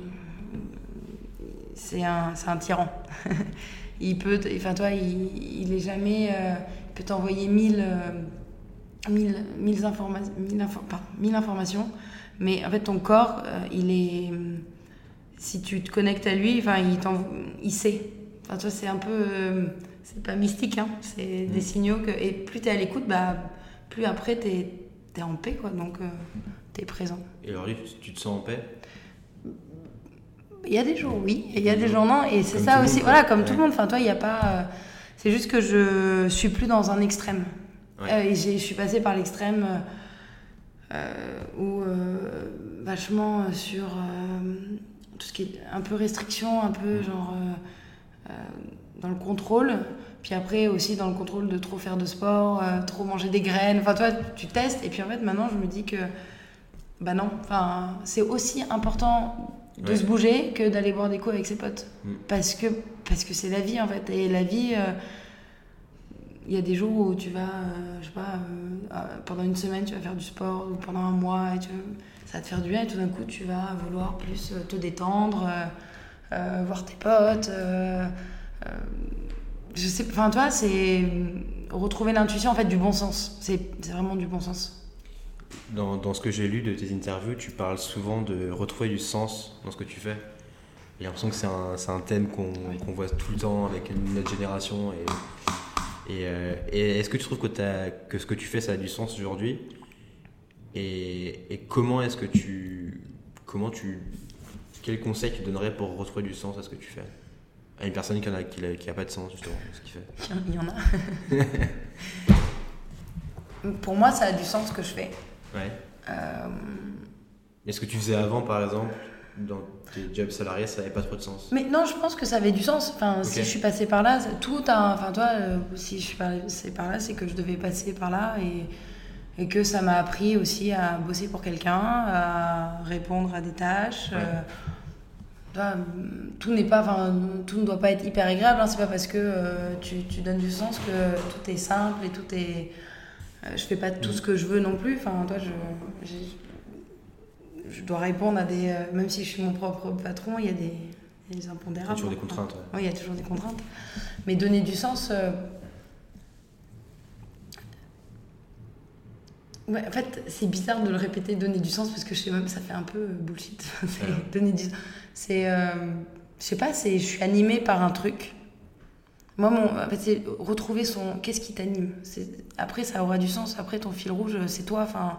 [SPEAKER 2] C'est un, un tyran. *laughs* il peut. Enfin, toi, il, il est jamais. Euh, peut t'envoyer mille, euh, mille, mille, mille, informations. Mais en fait, ton corps, il est. Si tu te connectes à lui, enfin, il, il sait. Enfin, toi, c'est un peu c'est pas mystique, hein. c'est des mm. signaux que. Et plus tu es à l'écoute, bah, plus après tu es, en paix, quoi. Donc euh, tu es présent.
[SPEAKER 1] Et alors, tu te sens en paix?
[SPEAKER 2] Il y a des jours, oui, et il y a des jours, non. Et c'est ça aussi, voilà, comme tout le monde. Enfin, toi, il n'y a pas. Euh, c'est juste que je suis plus dans un extrême. Euh, et je suis passée par l'extrême où vachement sur tout ce qui est un peu restriction, un peu mm. genre dans le contrôle, puis après aussi dans le contrôle de trop faire de sport, euh, trop manger des graines. Enfin, toi, tu testes. Et puis en fait, maintenant, je me dis que, bah non, enfin, c'est aussi important de se bouger que d'aller boire des coups avec ses potes. Mm. Parce que parce que c'est la vie en fait. Et la vie, euh, il y a des jours où tu vas, euh, je sais pas, pendant une semaine, tu vas faire du sport, ou pendant un mois, et tu, ça va te faire du bien, et tout d'un coup, tu vas vouloir plus te détendre, voir tes potes. Euh, je sais, enfin, toi, c'est retrouver l'intuition en fait du bon sens. C'est vraiment du bon sens.
[SPEAKER 1] dans, dans, ce que j'ai lu de tes interviews, tu parles souvent de retrouver du sens dans ce que tu fais. J'ai l'impression que c'est un, un, thème qu'on voit tout le temps avec notre génération. Et, et, euh, et est-ce que tu trouves que, as, que ce que tu fais, ça a du sens aujourd'hui? Et, et, comment est-ce que tu. Comment tu. Quel conseil tu donnerais pour retrouver du sens à ce que tu fais? À une personne qui n'a a, qui a pas de sens, justement, ce qu'il fait
[SPEAKER 2] Il y en a. *laughs* pour moi, ça a du sens ce que je fais.
[SPEAKER 1] Ouais. Euh... Est-ce que tu faisais avant, par exemple dans tes jobs salariés, ça n'avait pas trop de sens.
[SPEAKER 2] Mais non, je pense que ça avait du sens. Enfin, si je suis passée par là, tout a. Enfin, toi, euh, si je suis passée par là, c'est que je devais passer par là et, et que ça m'a appris aussi à bosser pour quelqu'un, à répondre à des tâches. Euh, tout n'est pas, enfin, tout ne doit pas être hyper agréable. Hein. C'est pas parce que euh, tu, tu, donnes du sens que tout est simple et tout est. je fais pas tout mm. ce que je veux non plus. Enfin, toi, je, je dois répondre à des. Euh, même si je suis mon propre patron, il y a des, des impondérables. Il y a
[SPEAKER 1] toujours des contraintes.
[SPEAKER 2] Oui, il y a toujours des contraintes. Mais donner du sens. Euh, en fait, c'est bizarre de le répéter, donner du sens, parce que je sais même, ça fait un peu bullshit. *laughs* donner du C'est. Euh, je sais pas, je suis animée par un truc. Moi, mon, en fait, c'est retrouver son. Qu'est-ce qui t'anime? Après, ça aura du sens. Après, ton fil rouge, c'est toi. Enfin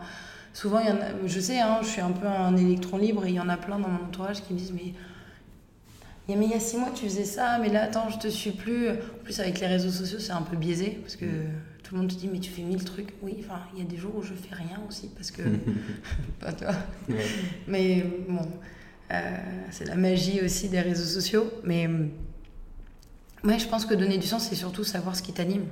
[SPEAKER 2] souvent, il y en a, je sais, hein, je suis un peu un électron libre et il y en a plein dans mon entourage qui me disent Mais il y a six mois, tu faisais ça, mais là, attends, je te suis plus. En plus, avec les réseaux sociaux, c'est un peu biaisé parce que tout le monde te dit Mais tu fais mille trucs. Oui, enfin, il y a des jours où je fais rien aussi parce que. *laughs* *laughs* pas toi. Mais bon, euh, c'est la magie aussi des réseaux sociaux. Mais. Ouais, je pense que donner du sens, c'est surtout savoir ce qui t'anime.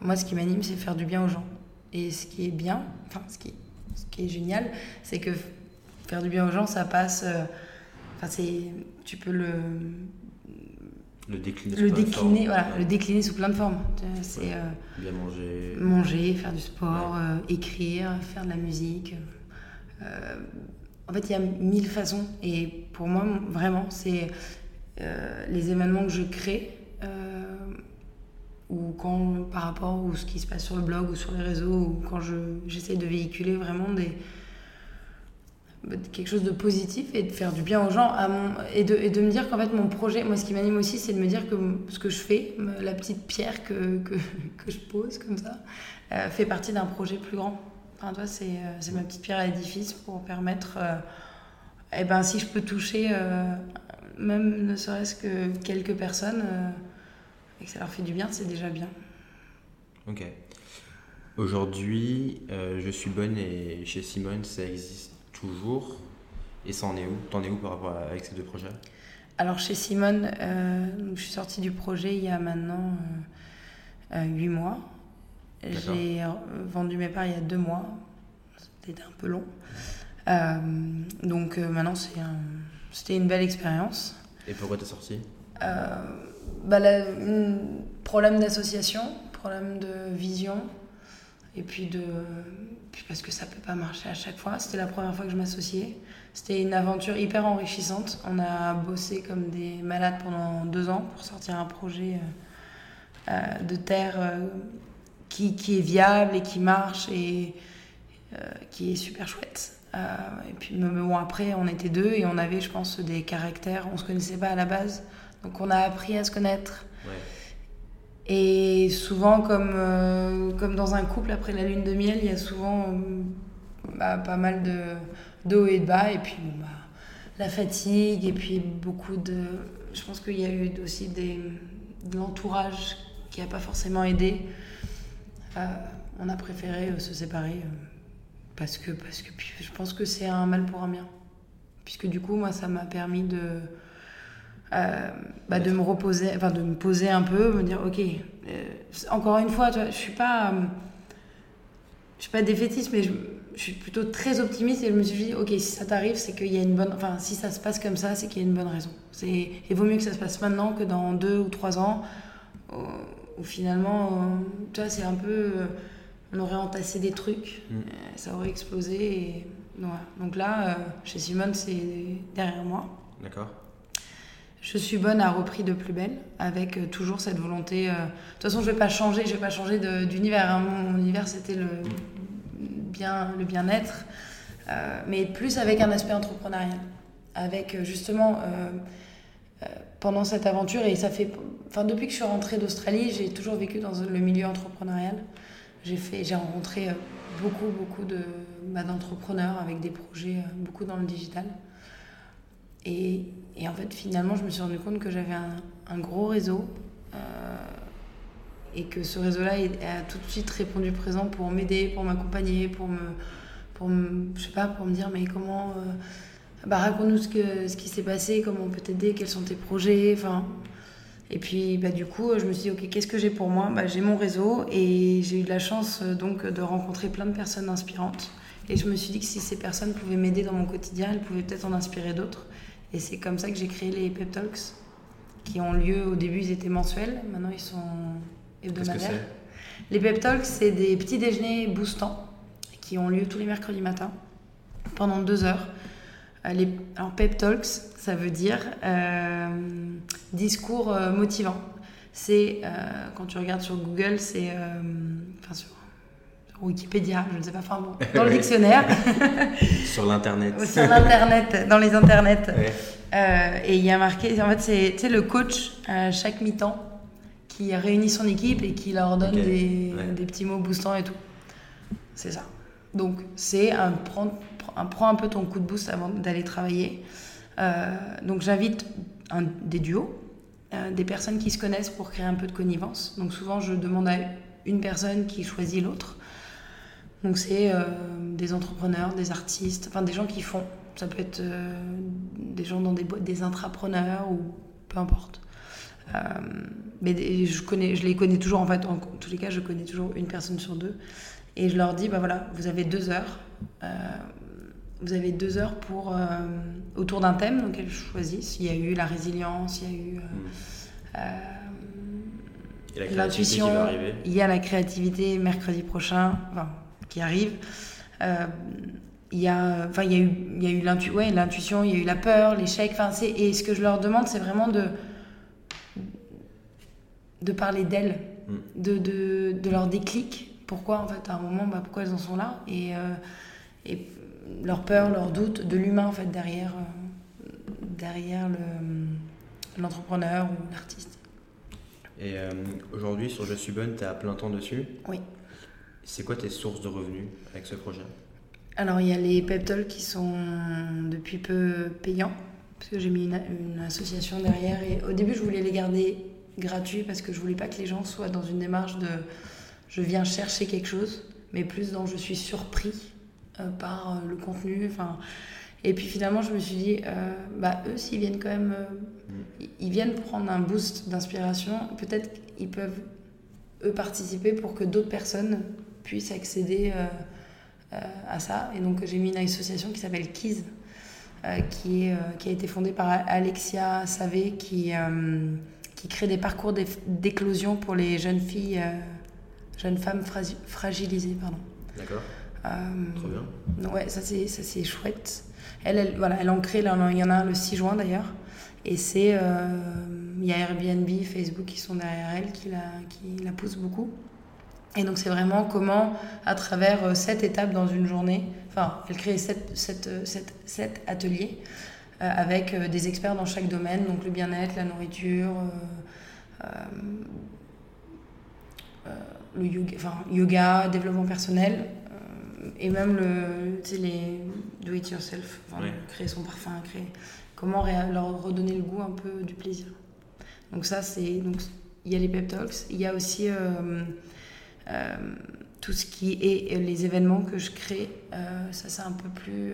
[SPEAKER 2] Moi, ce qui m'anime, c'est faire du bien aux gens. Et ce qui est bien, enfin, ce qui ce qui est génial, c'est que faire du bien aux gens, ça passe. Euh, enfin, c'est, tu peux le
[SPEAKER 1] le décliner,
[SPEAKER 2] le décliner, voilà, le décliner sous plein de formes. C'est euh,
[SPEAKER 1] bien manger,
[SPEAKER 2] manger, faire du sport, euh, écrire, faire de la musique. en fait, il y a mille façons. Et pour moi, vraiment, c'est les événements que je crée ou quand par rapport à ce qui se passe sur le blog ou sur les réseaux, ou quand j'essaie de véhiculer vraiment des, quelque chose de positif et de faire du bien aux gens mon, et, de, et de me dire qu'en fait mon projet, moi ce qui m'anime aussi c'est de me dire que ce que je fais, la petite pierre que, que, *laughs* que je pose comme ça, euh, fait partie d'un projet plus grand. Enfin, toi, c'est, euh, c'est ma petite pierre à l'édifice pour permettre, euh, eh ben, si je peux toucher même ne serait-ce que quelques personnes et que ça leur fait du bien, c'est déjà bien.
[SPEAKER 1] Ok. Aujourd'hui, euh, Je suis bonne et chez Simone, ça existe toujours. Et ça en est où? T'en es où par rapport à, avec ces deux projets?
[SPEAKER 2] Alors chez Simone, euh, je suis sortie du projet il y a maintenant euh, 8 euh, mois. J'ai vendu mes parts il y a 2 mois. C'était un peu long. donc maintenant, c'était une belle expérience.
[SPEAKER 1] Et pourquoi t'es sortie?
[SPEAKER 2] Bah, problème d'association, problème de vision, et puis, de, puis parce que ça peut pas marcher à chaque fois. C'était la première fois que je m'associais. C'était une aventure hyper enrichissante. On a bossé comme des malades pendant deux ans pour sortir un projet euh, euh, de terre euh, qui, qui, est viable et qui marche et qui est super chouette. et puis bon, après, on était deux et on avait, je pense, des caractères. On se connaissait pas à la base. Donc on a appris à se connaître. Et souvent, comme, euh, comme dans un couple, après la lune de miel, il y a souvent euh, bah, pas mal de, de et de bas. Et puis, bah, la fatigue, et puis beaucoup de. Je pense qu'il y a eu aussi de l'entourage qui n'a pas forcément aidé. Euh, on a préféré se séparer parce que, parce que je pense que c'est un mal pour un bien. Puisque du coup, moi, ça m'a permis de bah, de me reposer, enfin de me poser un peu, me dire ok, euh, encore une fois, je suis pas, euh, je suis pas défaitiste, mais je, suis plutôt très optimiste et je me suis dit ok, si ça t'arrive, c'est qu'il y a une bonne, enfin si ça se passe comme ça, c'est qu'il y a une bonne raison. C'est, il vaut mieux que ça se passe maintenant que dans deux ou trois ans, où, finalement, tu vois, c'est un peu, on aurait entassé des trucs, mm. ça aurait explosé. Et, Donc là, chez Simone, c'est derrière moi.
[SPEAKER 1] D'accord.
[SPEAKER 2] Je suis bonne à repris de plus belle, avec euh, toujours cette volonté. Euh, de toute façon, je vais pas changer, je vais pas changer d'univers. Hein. Mon, univers, c'était le bien, le bien-être, mais plus avec un aspect entrepreneurial. Avec justement, pendant cette aventure, et ça fait. Enfin, depuis que je suis rentrée d'Australie, j'ai toujours vécu dans le milieu entrepreneurial. J'ai rencontré beaucoup, beaucoup de, bah, d'entrepreneurs avec des projets, beaucoup dans le digital. Et, en fait, finalement, je me suis rendu compte que j'avais un, gros réseau euh, et que ce réseau-là a tout de suite répondu présent pour m'aider, pour m'accompagner, pour me, pour je sais pas, pour me dire mais comment, euh, bah, raconte-nous ce, que, ce qui s'est passé, comment on peut t'aider, quels sont tes projets, enfin. Et puis, bah, du coup, je me suis dit, OK, qu'est-ce que j'ai pour moi? Bah, J'ai mon réseau et j'ai eu de la chance donc de rencontrer plein de personnes inspirantes. Et je me suis dit que si ces personnes pouvaient m'aider dans mon quotidien, elles pouvaient peut-être en inspirer d'autres. Et c'est comme ça que j'ai créé les Pep Talks, qui ont lieu, au début ils étaient mensuels, maintenant ils sont hebdomadaires. les Pep Talks, c'est des petits déjeuners boostants qui ont lieu tous les mercredis matins pendant deux heures. Euh, les, alors Pep Talks, ça veut dire euh, discours euh, motivant. C'est, quand tu regardes sur Google, c'est, enfin sur Wikipédia, je ne sais pas, enfin bon, dans le dictionnaire. *laughs*
[SPEAKER 1] sur l'internet. *laughs*
[SPEAKER 2] sur l'internet, dans les internets. Euh, et il y a marqué, en fait, c'est le coach à chaque mi-temps qui réunit son équipe et qui leur donne des, des, petits mots boostants et tout. C'est ça. Donc, c'est un prends, un prends un peu ton coup de boost avant d'aller travailler. Euh, donc, j'invite des duos, euh, des personnes qui se connaissent pour créer un peu de connivence. Donc, souvent, je demande à une personne qui choisit l'autre. Donc c'est euh, des entrepreneurs, des artistes, enfin des gens qui font. Ça peut être euh, des gens dans des boîtes, des intrapreneurs ou peu importe. Euh, mais je, connais, je les connais toujours, en fait, en tous les cas, je connais toujours une personne sur deux. Et je leur dis, bah voilà, vous avez deux heures. vous avez deux heures pour, autour d'un thème, donc elles choisissent. Il y a eu la résilience, il y a eu
[SPEAKER 1] mmh. l'intuition,
[SPEAKER 2] il y a la créativité mercredi prochain. Enfin, qui arrive. Euh, il y a enfin il y a eu il y a eu l'intuition il y a eu la peur l'échec enfin c'est et ce que je leur demande c'est vraiment de de parler d'elles mm. de, de, de, leur déclic pourquoi en fait à un moment bah, pourquoi elles en sont là et, euh, et leur peur leur doute de l'humain en fait derrière euh, derrière le l'entrepreneur ou l'artiste
[SPEAKER 1] et aujourd'hui sur Je suis bonne tu es à plein temps dessus?
[SPEAKER 2] Oui
[SPEAKER 1] c'est quoi tes sources de revenus avec ce projet?
[SPEAKER 2] Alors, il y a les PepTalks qui sont depuis peu payants, parce que j'ai mis une, association derrière. Et au début, je voulais les garder gratuits parce que je voulais pas que les gens soient dans une démarche de je viens chercher quelque chose, mais plus dans je suis surpris euh, par euh, le contenu. Enfin, et puis finalement, je me suis dit, euh, bah, eux, s'ils viennent quand même, mm. ils viennent prendre un boost d'inspiration, peut-être qu'ils peuvent, eux, participer pour que d'autres personnes puissent accéder euh, euh, à ça. Et donc j'ai mis une association qui s'appelle KIS, euh, qui, est, qui a été fondée par Alexia Savé, qui, qui crée des parcours d'éclosion pour les jeunes filles, jeunes femmes fragilisées. Pardon.
[SPEAKER 1] D'accord. Trop bien.
[SPEAKER 2] Ouais, ça c'est, chouette. Elle, elle, voilà, elle en crée, il y en a un le 6 juin d'ailleurs. Et c'est. Il y a Airbnb, Facebook qui sont derrière elle, qui la, qui la poussent beaucoup. Et donc, c'est vraiment comment, à travers euh, sept étapes dans une journée, enfin, elle crée sept, sept, euh, sept, sept ateliers euh, avec des experts dans chaque domaine, donc le bien-être, la nourriture, le yoga, enfin, yoga, développement personnel, et même le, les do it yourself, créer son parfum, créer, comment leur redonner le goût un peu du plaisir. Donc, ça, c'est. Donc, il y a les pep talks, il y a aussi. Euh, tout ce qui est les événements que je crée, euh, ça c'est un peu plus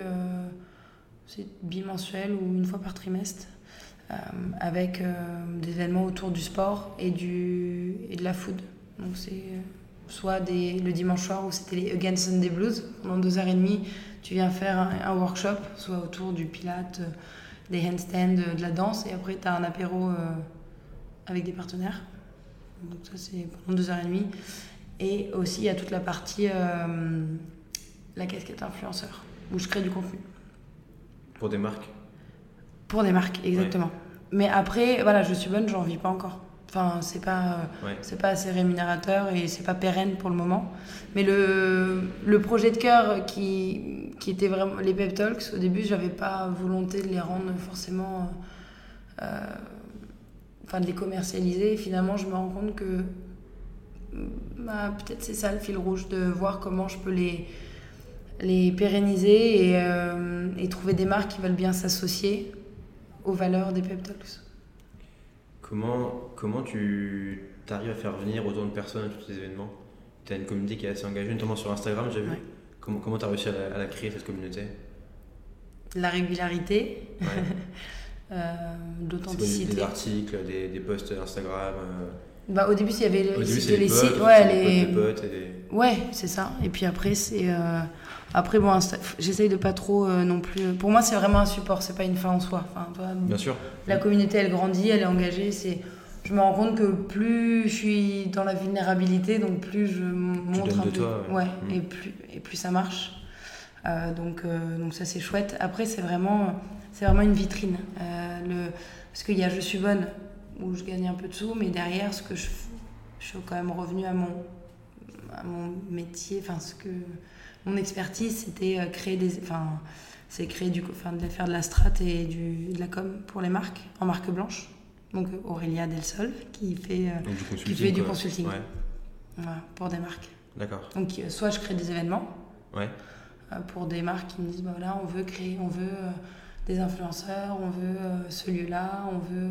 [SPEAKER 2] c'est bimensuel ou une fois par trimestre, euh, avec des événements autour du sport et, du, et de la food. Donc c'est soit des, le dimanche soir où c'était les Again Sunday Blues, pendant deux heures et demie, tu viens faire un, workshop, soit autour du pilate, des handstands, de la danse, et après tu as un apéro avec des partenaires. Donc ça c'est pendant deux heures et demie. Et aussi, il y a toute la partie, euh, la casquette influenceur, où je crée du contenu.
[SPEAKER 1] Pour des marques
[SPEAKER 2] Pour des marques, exactement. Mais après, voilà, je suis bonne, j'en vis pas encore. Enfin, c'est pas, c'est pas assez rémunérateur et c'est pas pérenne pour le moment. Mais le, le projet de cœur qui, qui était vraiment les Pep Talks, au début, j'avais pas volonté de les rendre forcément. Euh, enfin, de les commercialiser. Et finalement, je me rends compte que bah, peut-être c'est ça le fil rouge, de voir comment je peux les, les pérenniser et, euh, et trouver des marques qui veulent bien s'associer aux valeurs des Pep Talks.
[SPEAKER 1] Comment, comment tu arrives à faire venir autant de personnes à tous ces événements? Tu as une communauté qui est assez engagée, notamment sur Instagram, j'ai vu. Comment tu as réussi à la, créer, cette communauté?
[SPEAKER 2] La régularité, ouais. *laughs* euh, l'authenticité.
[SPEAKER 1] Des articles, des, des posts Instagram euh.
[SPEAKER 2] Bah, Au début, il y avait
[SPEAKER 1] les,
[SPEAKER 2] les,
[SPEAKER 1] sites.
[SPEAKER 2] Ouais,
[SPEAKER 1] les... Potes et
[SPEAKER 2] ouais c'est ça. Et puis après, c'est. Euh, après, bon, j'essaye de pas trop euh, non plus. Pour moi, c'est vraiment un support, c'est pas une fin en soi. Enfin, toi,
[SPEAKER 1] Bien sûr.
[SPEAKER 2] La communauté, elle grandit, elle est engagée. C'est, je me rends compte que plus je suis dans la vulnérabilité, donc plus je montre un peu.
[SPEAKER 1] Toi,
[SPEAKER 2] ouais. Mm. et plus et plus ça marche. Euh, donc, euh, donc ça c'est chouette. Après, c'est vraiment, c'est vraiment une vitrine. le, parce qu'il y a Je suis bonne où je gagne un peu de sous, mais derrière, ce que je, je suis quand même revenue à mon, à mon métier, enfin ce que mon expertise, c'était euh, créer des. Enfin, c'est créer du, enfin, de faire de la strat et du, de la com pour les marques, en marque blanche. Donc euh, Aurélia Del Sol, qui fait, euh,
[SPEAKER 1] du
[SPEAKER 2] qui fait du consulting voilà, pour des marques.
[SPEAKER 1] D'accord.
[SPEAKER 2] Donc soit je crée des événements
[SPEAKER 1] ouais.
[SPEAKER 2] pour des marques qui me disent bah, voilà, on veut créer, on veut des influenceurs, on veut ce lieu-là, on veut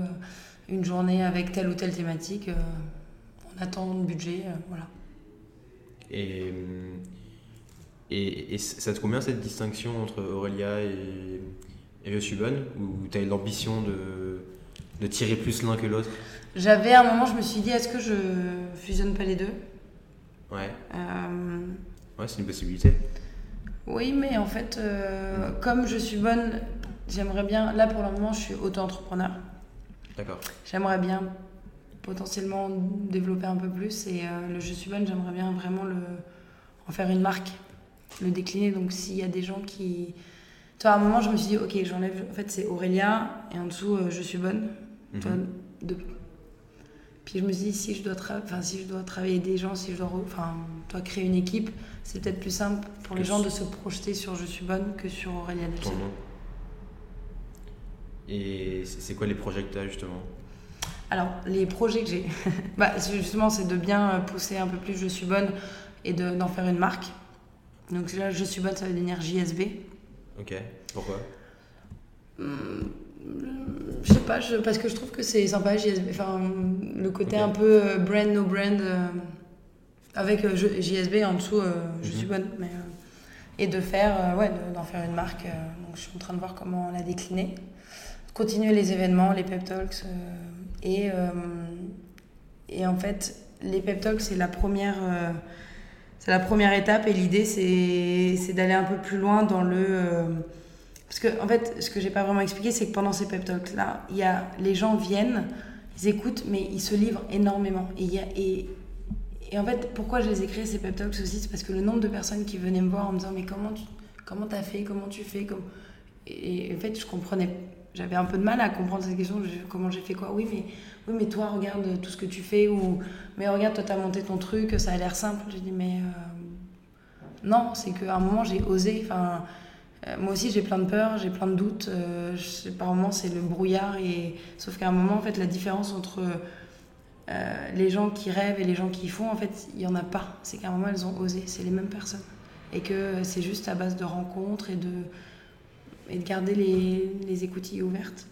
[SPEAKER 2] une journée avec telle ou telle thématique. on attend le budget, voilà.
[SPEAKER 1] Et et, ça te convient cette distinction entre Aurélia et, Je suis bonne Ou tu as l'ambition de, de, tirer plus l'un que l'autre?
[SPEAKER 2] J'avais un moment, je me suis dit, est-ce que je fusionne pas les deux?
[SPEAKER 1] Ouais.
[SPEAKER 2] Euh,
[SPEAKER 1] ouais, c'est une possibilité.
[SPEAKER 2] Oui, mais en fait, euh, comme je suis bonne, j'aimerais bien. Là, pour le moment, je suis auto-entrepreneur.
[SPEAKER 1] D'accord.
[SPEAKER 2] J'aimerais bien potentiellement développer un peu plus. Et euh, le Je suis bonne, j'aimerais bien vraiment le, en faire une marque le décliner. Donc s'il y a des gens qui... Toi, à un moment, je me suis dit, ok, j'enlève... En fait, c'est Aurélia, et en dessous, euh, je suis bonne. Mhm. Toi, de... Puis je me suis dit, si je dois, enfin, si je dois travailler des gens, si je dois enfin, créer une équipe, c'est peut-être plus simple pour les gens de se projeter sur je suis bonne que sur Aurélia.
[SPEAKER 1] Et c'est quoi les projets que tu as justement?
[SPEAKER 2] Alors, les projets que j'ai, *laughs* bah, justement, c'est de bien pousser un peu plus je suis bonne et d'en faire une marque. Donc là, je suis bonne, ça veut dire JSB.
[SPEAKER 1] Ok, pourquoi?
[SPEAKER 2] Hum, Je sais pas, parce que je trouve que c'est sympa JSB. Enfin, le côté un peu euh, brand, no brand, euh, avec euh, JSB en dessous, je suis mhm. bonne. Mais, et de faire, ouais, d'en faire une marque. donc je suis en train de voir comment la décliner. Continuer les événements, les pep talks. et, et en fait, les pep talks, c'est la première c'est la première étape et l'idée c'est d'aller un peu plus loin dans le euh, parce que en fait ce que j'ai pas vraiment expliqué c'est que pendant ces pep talks là il les gens viennent ils écoutent mais ils se livrent énormément et y a et, et en fait pourquoi je les ai créés ces pep talks aussi c'est parce que le nombre de personnes qui venaient me voir en me disant mais comment tu comment as fait comment tu fais comme et, en fait je comprenais j'avais un peu de mal à comprendre cette question comment j'ai fait quoi oui mais oui, mais toi, regarde tout ce que tu fais, ou mais regarde, toi, t'as monté ton truc, ça a l'air simple. J'ai dit, mais euh, non, c'est qu'à un moment, j'ai osé. Enfin, euh, moi aussi, j'ai plein de peurs, j'ai plein de doutes. Euh, par moments, c'est le brouillard. Et... Sauf qu'à un moment, en fait, la différence entre les gens qui rêvent et les gens qui font, en fait, il n'y en a pas. C'est qu'à un moment, elles ont osé. C'est les mêmes personnes. Et que c'est juste à base de rencontres et de, et de garder les, les écoutilles ouvertes.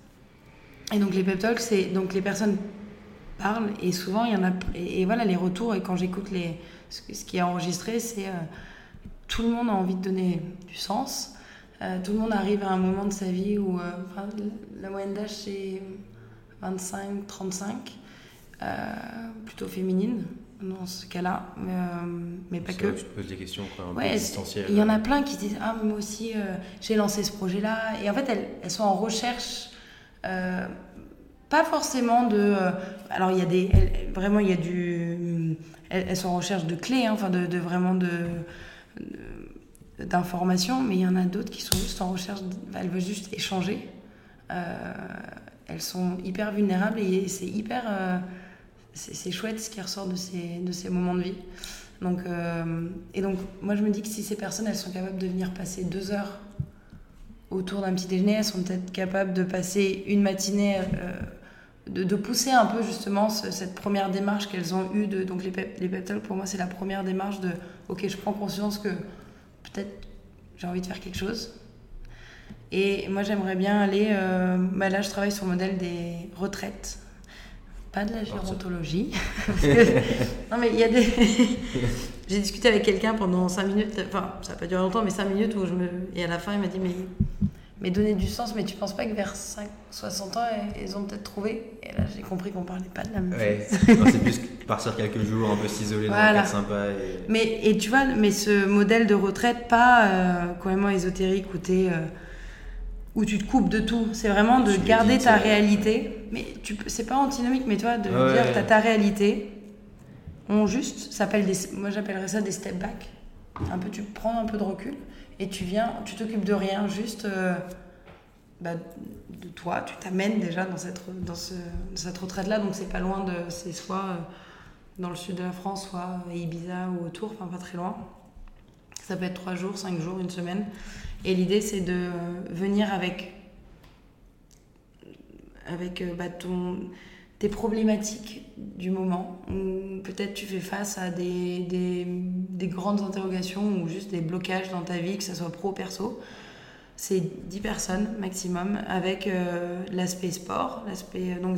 [SPEAKER 2] Et donc les pep talks, c'est donc les personnes parlent et souvent il y en a et, voilà les retours et quand j'écoute les ce, qui est enregistré, c'est euh, tout le monde a envie de donner du sens. Euh, tout le monde arrive à un moment de sa vie où euh, la moyenne d'âge c'est 25, 35, plutôt féminine dans ce cas-là, mais pas que.
[SPEAKER 1] tu te poses des questions quoi, un
[SPEAKER 2] ouais, Il y en a plein qui disent ah moi aussi j'ai lancé ce projet-là et en fait elles, elles sont en recherche euh, pas forcément de. Euh, alors, il y a des. vraiment, il y a du. Elles, sont en recherche de clés, hein, enfin, de, vraiment de. d'informations, mais il y en a d'autres qui sont juste en recherche. elles veulent juste échanger. Euh, elles sont hyper vulnérables et c'est hyper. C'est chouette ce qui ressort de ces, de ces moments de vie. Donc, euh, et donc, moi, je me dis que si ces personnes, elles sont capables de venir passer deux heures autour d'un petit déjeuner, elles sont peut-être capables de passer une matinée, euh, de, pousser un peu justement cette première démarche qu'elles ont eue. Donc, les, pep, les pour moi, c'est la première démarche de OK, je prends conscience que peut-être j'ai envie de faire quelque chose. Et moi, j'aimerais bien aller. Euh, bah là, je travaille sur le modèle des retraites pas de la gérontologie. *laughs* *laughs* non, mais il y a des. *laughs* J'ai discuté avec quelqu'un pendant 5 minutes, enfin, ça n'a pas duré longtemps, mais 5 minutes où je me. Et à la fin, il m'a dit Mais, mais donner du sens, mais tu penses pas que vers 5, 60 ans, ils ont peut-être trouvé? Et là, j'ai compris qu'on parlait pas de la même
[SPEAKER 1] ouais. chose. c'est plus partir quelques jours, un peu s'isoler dans un cadre sympa. Et...
[SPEAKER 2] Mais, et tu vois, mais ce modèle de retraite, pas euh, complètement ésotérique où tu es. Euh, où tu te coupes de tout. C'est vraiment de garder ta réalité. Mais tu c'est pas antinomique, mais toi, de dire que tu as ta réalité. On juste, s'appelle des, moi j'appellerais ça des step back. Un peu, tu prends un peu de recul et tu viens, tu t'occupes de rien, juste euh, bah, de toi. Tu t'amènes déjà dans cette, dans, ce, cette retraite-là, donc c'est pas loin de, c'est soit euh, dans le sud de la France, soit à Ibiza ou autour, enfin pas très loin. Ça peut être trois jours, cinq jours, une semaine. Et l'idée, c'est de venir avec, avec euh, bah, ton, tes problématiques du moment. Peut-être tu fais face à des, des, des, grandes interrogations ou juste des blocages dans ta vie, que ce soit pro ou perso. C'est 10 personnes maximum avec euh, l'aspect sport, l'aspect euh, donc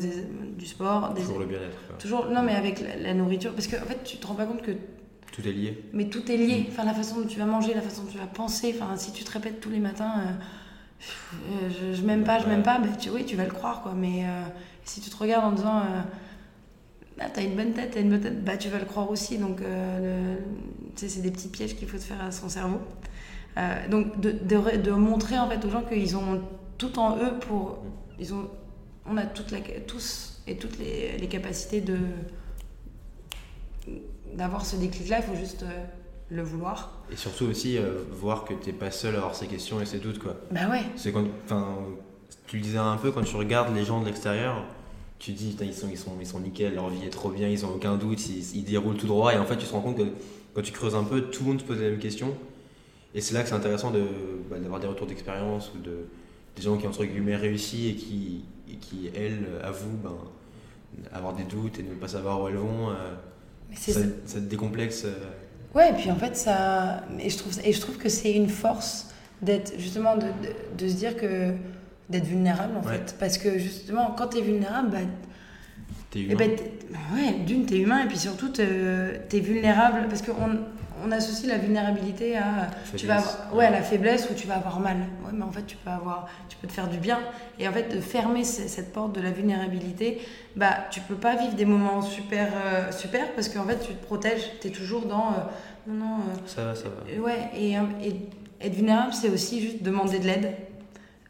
[SPEAKER 2] du sport.
[SPEAKER 1] Toujours le bien-être.
[SPEAKER 2] Toujours, non, mais avec la, la nourriture. Parce qu'en en fait, tu te rends pas compte que
[SPEAKER 1] tout est lié.
[SPEAKER 2] Mais tout est lié. Enfin, la façon dont tu vas manger, la façon dont tu vas penser. Enfin, si tu te répètes tous les matins, euh, je, je m'aime pas, je m'aime pas, bah, tu, oui, tu vas le croire, quoi. Mais euh, si tu te regardes en disant, euh, ah, t'as une bonne tête, t'as une bonne tête, bah, tu vas le croire aussi. Donc, c'est des petits pièges qu'il faut te faire à son cerveau. donc, de, de, de, montrer en fait aux gens qu'ils ont tout en eux pour. Ils ont, on a toute la, tous et toutes les, les capacités de d'avoir ce déclic-là, il faut juste euh, le vouloir.
[SPEAKER 1] Et surtout aussi euh, voir que tu n'es pas seul à avoir ces questions et ces doutes. Quoi.
[SPEAKER 2] Bah ouais.
[SPEAKER 1] C'est quand, tu le disais un peu, quand tu regardes les gens de l'extérieur, tu te dis, ils sont, ils, sont, ils sont nickel, leur vie est trop bien, ils n'ont aucun doute, ils, ils, déroulent tout droit. Et en fait, tu te rends compte que quand tu creuses un peu, tout le monde se pose les mêmes questions. Et c'est là que c'est intéressant de, bah, d'avoir des retours d'expérience ou de, des gens qui ont entre guillemets réussi et qui, et qui elles, avouent ben, avoir des doutes et ne pas savoir où elles vont. Euh, ça, ça, te décomplexe. Euh.
[SPEAKER 2] Ouais, et puis en fait, ça. Et je trouve, et je trouve que c'est une force d'être, justement, de, de, de, se dire que. d'être vulnérable, en ouais. fait. Parce que, justement, quand t'es vulnérable, bah.
[SPEAKER 1] T'es humain.
[SPEAKER 2] Et bah, ouais, d'une, t'es humain, et puis surtout, t'es vulnérable. Parce qu'on on associe la vulnérabilité à tu vas avoir, ouais, la faiblesse où tu vas avoir mal. Ouais, mais en fait, tu peux avoir, tu peux te faire du bien. Et en fait, de fermer cette porte de la vulnérabilité, bah, tu peux pas vivre des moments super, euh, super parce qu'en fait, tu te protèges. Tu es toujours dans, euh, non, non. Euh,
[SPEAKER 1] ça va, ça va.
[SPEAKER 2] Ouais, et, et être vulnérable, c'est aussi juste demander de l'aide,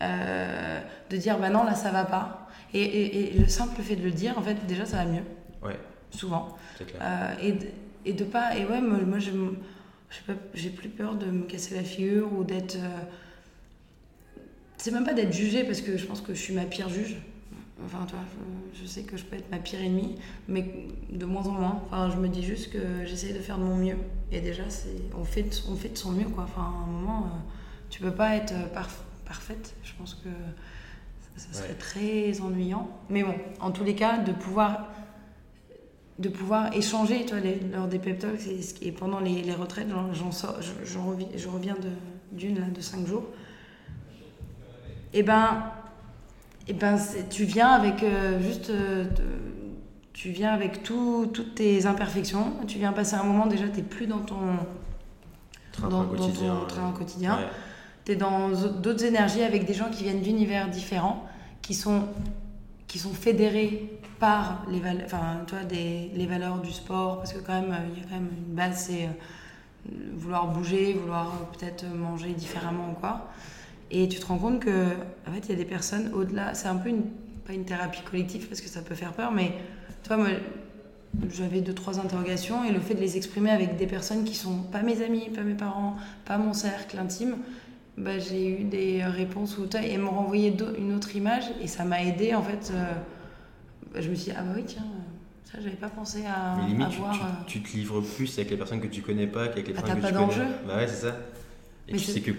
[SPEAKER 2] de dire, bah non, là, ça va pas. Et, et, et, le simple fait de le dire, en fait, déjà, ça va mieux.
[SPEAKER 1] Ouais.
[SPEAKER 2] Souvent.
[SPEAKER 1] Clair.
[SPEAKER 2] et et de pas et ouais moi, moi j'ai plus peur de me casser la figure ou d'être euh, c'est même pas d'être jugée parce que je pense que je suis ma pire juge. Enfin toi je sais que je peux être ma pire ennemie mais de moins en moins. Enfin je me dis juste que j'essaie de faire de mon mieux. Et déjà c'est on fait de, on fait de son mieux quoi. Enfin à un moment euh, tu peux pas être parf parfaite. Je pense que ça, ça serait ouais. très ennuyant. Mais bon en tous les cas de pouvoir de pouvoir échanger toi, les, lors des pep talks et, et pendant les, les retraites, j'en sors, je, je, reviens, je reviens d'une de, de cinq jours. Et eh ben, et eh ben tu viens avec euh, juste, euh, tu viens avec tout, toutes tes imperfections. Tu viens passer un moment déjà, tu n'es plus dans ton
[SPEAKER 1] train,
[SPEAKER 2] dans,
[SPEAKER 1] quotidien,
[SPEAKER 2] dans ton train quotidien. Ouais. Tu es dans d'autres énergies avec des gens qui viennent d'univers différents, qui sont qui sont fédérés par les, enfin, toi, des, les valeurs du sport, parce que quand même, il y a quand même une base, c'est euh, vouloir bouger, vouloir euh, peut-être manger différemment ou quoi. Et tu te rends compte que, en fait, il y a des personnes au-delà, c'est un peu une, pas une thérapie collective parce que ça peut faire peur, mais toi, moi, j'avais deux, trois interrogations et le fait de les exprimer avec des personnes qui sont pas mes amis, pas mes parents, pas mon cercle intime, bah, j'ai eu des réponses où et m'ont renvoyé une autre image et ça m'a aidé en fait. Euh, je me suis dit, ah bah oui, tiens, Ça, j'avais pas pensé à,
[SPEAKER 1] Mais limite,
[SPEAKER 2] à
[SPEAKER 1] tu,
[SPEAKER 2] voir.
[SPEAKER 1] tu-
[SPEAKER 2] euh,
[SPEAKER 1] tu te livres plus avec les personnes que tu connais pas qu'avec les
[SPEAKER 2] Ah,
[SPEAKER 1] personnes que
[SPEAKER 2] pas
[SPEAKER 1] tu connais.
[SPEAKER 2] d'enjeu
[SPEAKER 1] Bah ouais, c'est ça. Et
[SPEAKER 2] Mais
[SPEAKER 1] tu sais que,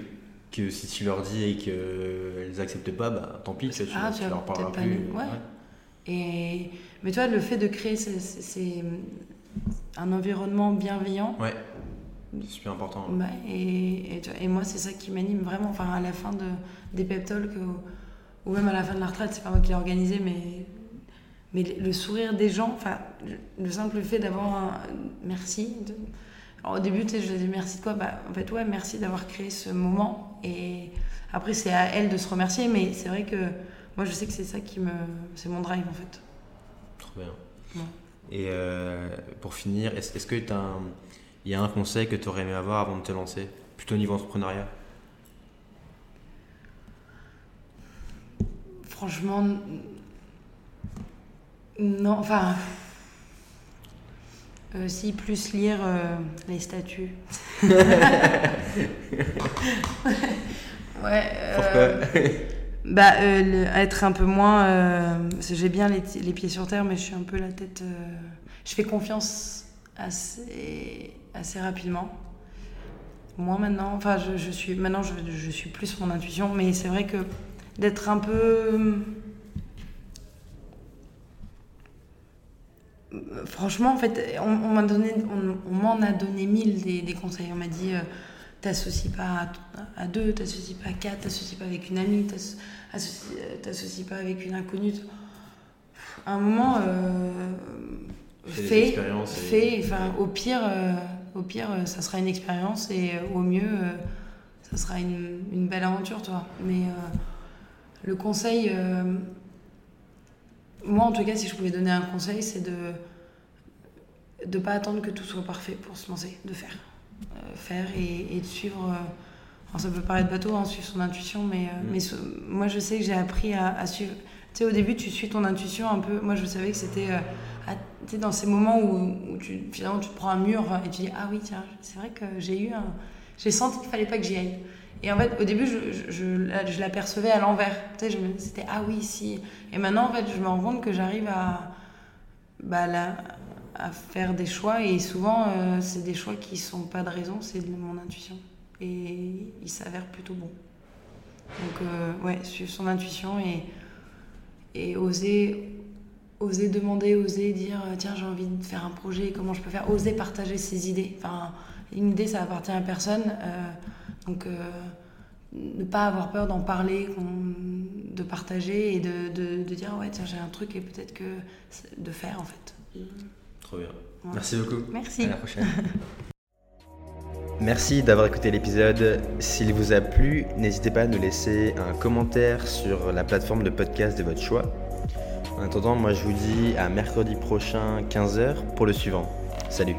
[SPEAKER 1] que si tu leur dis et qu'elles acceptent pas, bah tant pis, tu,
[SPEAKER 2] Ah,
[SPEAKER 1] tu leur parleras plus.
[SPEAKER 2] les- ouais. Et... Mais toi, le fait de créer un environnement bienveillant,
[SPEAKER 1] Ouais. C'est super important.
[SPEAKER 2] bah, et, et, moi, c'est ça qui m'anime vraiment. Enfin, à la fin de, des pep talks ou, ou même à la fin de la retraite, c'est pas moi qui l'ai organisé, mais, mais le sourire des gens, enfin, le- le simple fait d'avoir un merci. de- Alors, au début, tu sais, je disais merci de quoi? Bah, En fait, ouais, merci d'avoir créé ce moment. Et après, c'est à elle de se remercier, mais c'est vrai que moi, je sais que c'est ça qui me. C'est mon drive en fait.
[SPEAKER 1] Trop bien.
[SPEAKER 2] Ouais.
[SPEAKER 1] Et euh, pour finir, est-ce est-ce que tu un... il y a un conseil que tu aurais aimé avoir avant de te lancer? Plutôt au niveau entrepreneuriat
[SPEAKER 2] Franchement, non, enfin. euh, si, plus lire euh, les statuts. *laughs* ouais. euh,
[SPEAKER 1] Pourquoi
[SPEAKER 2] bah, euh, le- être un peu moins. euh, j'ai bien les, les pieds sur terre, mais je suis un peu la tête. euh, je fais confiance assez, assez rapidement. Moi maintenant, enfin, je, je suis maintenant, je, je suis plus mon intuition, mais c'est vrai que d'être un peu. Franchement, en fait, on, on m'a donné, on, on m'en a donné mille des, des conseils. On m'a dit, euh, t'associes pas à, à deux, t'associes pas à quatre, t'associes pas avec une amie, euh, t'associes pas avec une inconnue. À un moment, euh,
[SPEAKER 1] et-
[SPEAKER 2] fais. Enfin, au pire, euh, au pire, ça sera une expérience et au mieux, ça sera une, une belle aventure, toi. Mais le conseil, moi en tout cas, si je pouvais donner un conseil, c'est de de pas attendre que tout soit parfait pour se lancer, de faire, Euh, faire et, et de suivre. euh, ça peut paraître bateau, hein, suivre son intuition, mais, euh,
[SPEAKER 1] Mm.
[SPEAKER 2] mais ce- moi je sais que j'ai appris à, à suivre. Tu sais, au début, tu suis ton intuition un peu. Moi, je savais que c'était à- tu sais, dans ces moments où, où tu, finalement tu te prends un mur et tu dis Ah oui, tiens, c'est vrai que j'ai eu un. J'ai senti qu'il fallait pas que j'y aille. Et en fait, au début, je, je, je, la- je l'apercevais à l'envers. C'était Ah oui, si. Et maintenant, en fait, je me rends compte que j'arrive à. Bah, là, à faire des choix et souvent euh, c'est des choix qui sont pas de raison, c'est de mon intuition et il s'avère plutôt bon. Donc euh, ouais, suivre son intuition et, et oser, oser demander, oser dire euh, tiens j'ai envie de faire un projet, comment je peux faire, oser partager ses idées. Enfin, une idée ça appartient à personne, euh, donc euh, ne pas avoir peur d'en parler, de partager et de, de, de dire ouais tiens j'ai un truc et peut-être que de faire en fait.
[SPEAKER 1] Trop bien.
[SPEAKER 2] Ouais.
[SPEAKER 1] Merci beaucoup.
[SPEAKER 2] Merci.
[SPEAKER 1] À la prochaine. *laughs* Merci d'avoir écouté l'épisode. S'il vous a plu, n'hésitez pas à nous laisser un commentaire sur la plateforme de podcast de votre choix. En attendant, moi je vous dis à mercredi prochain 15h pour le suivant. Salut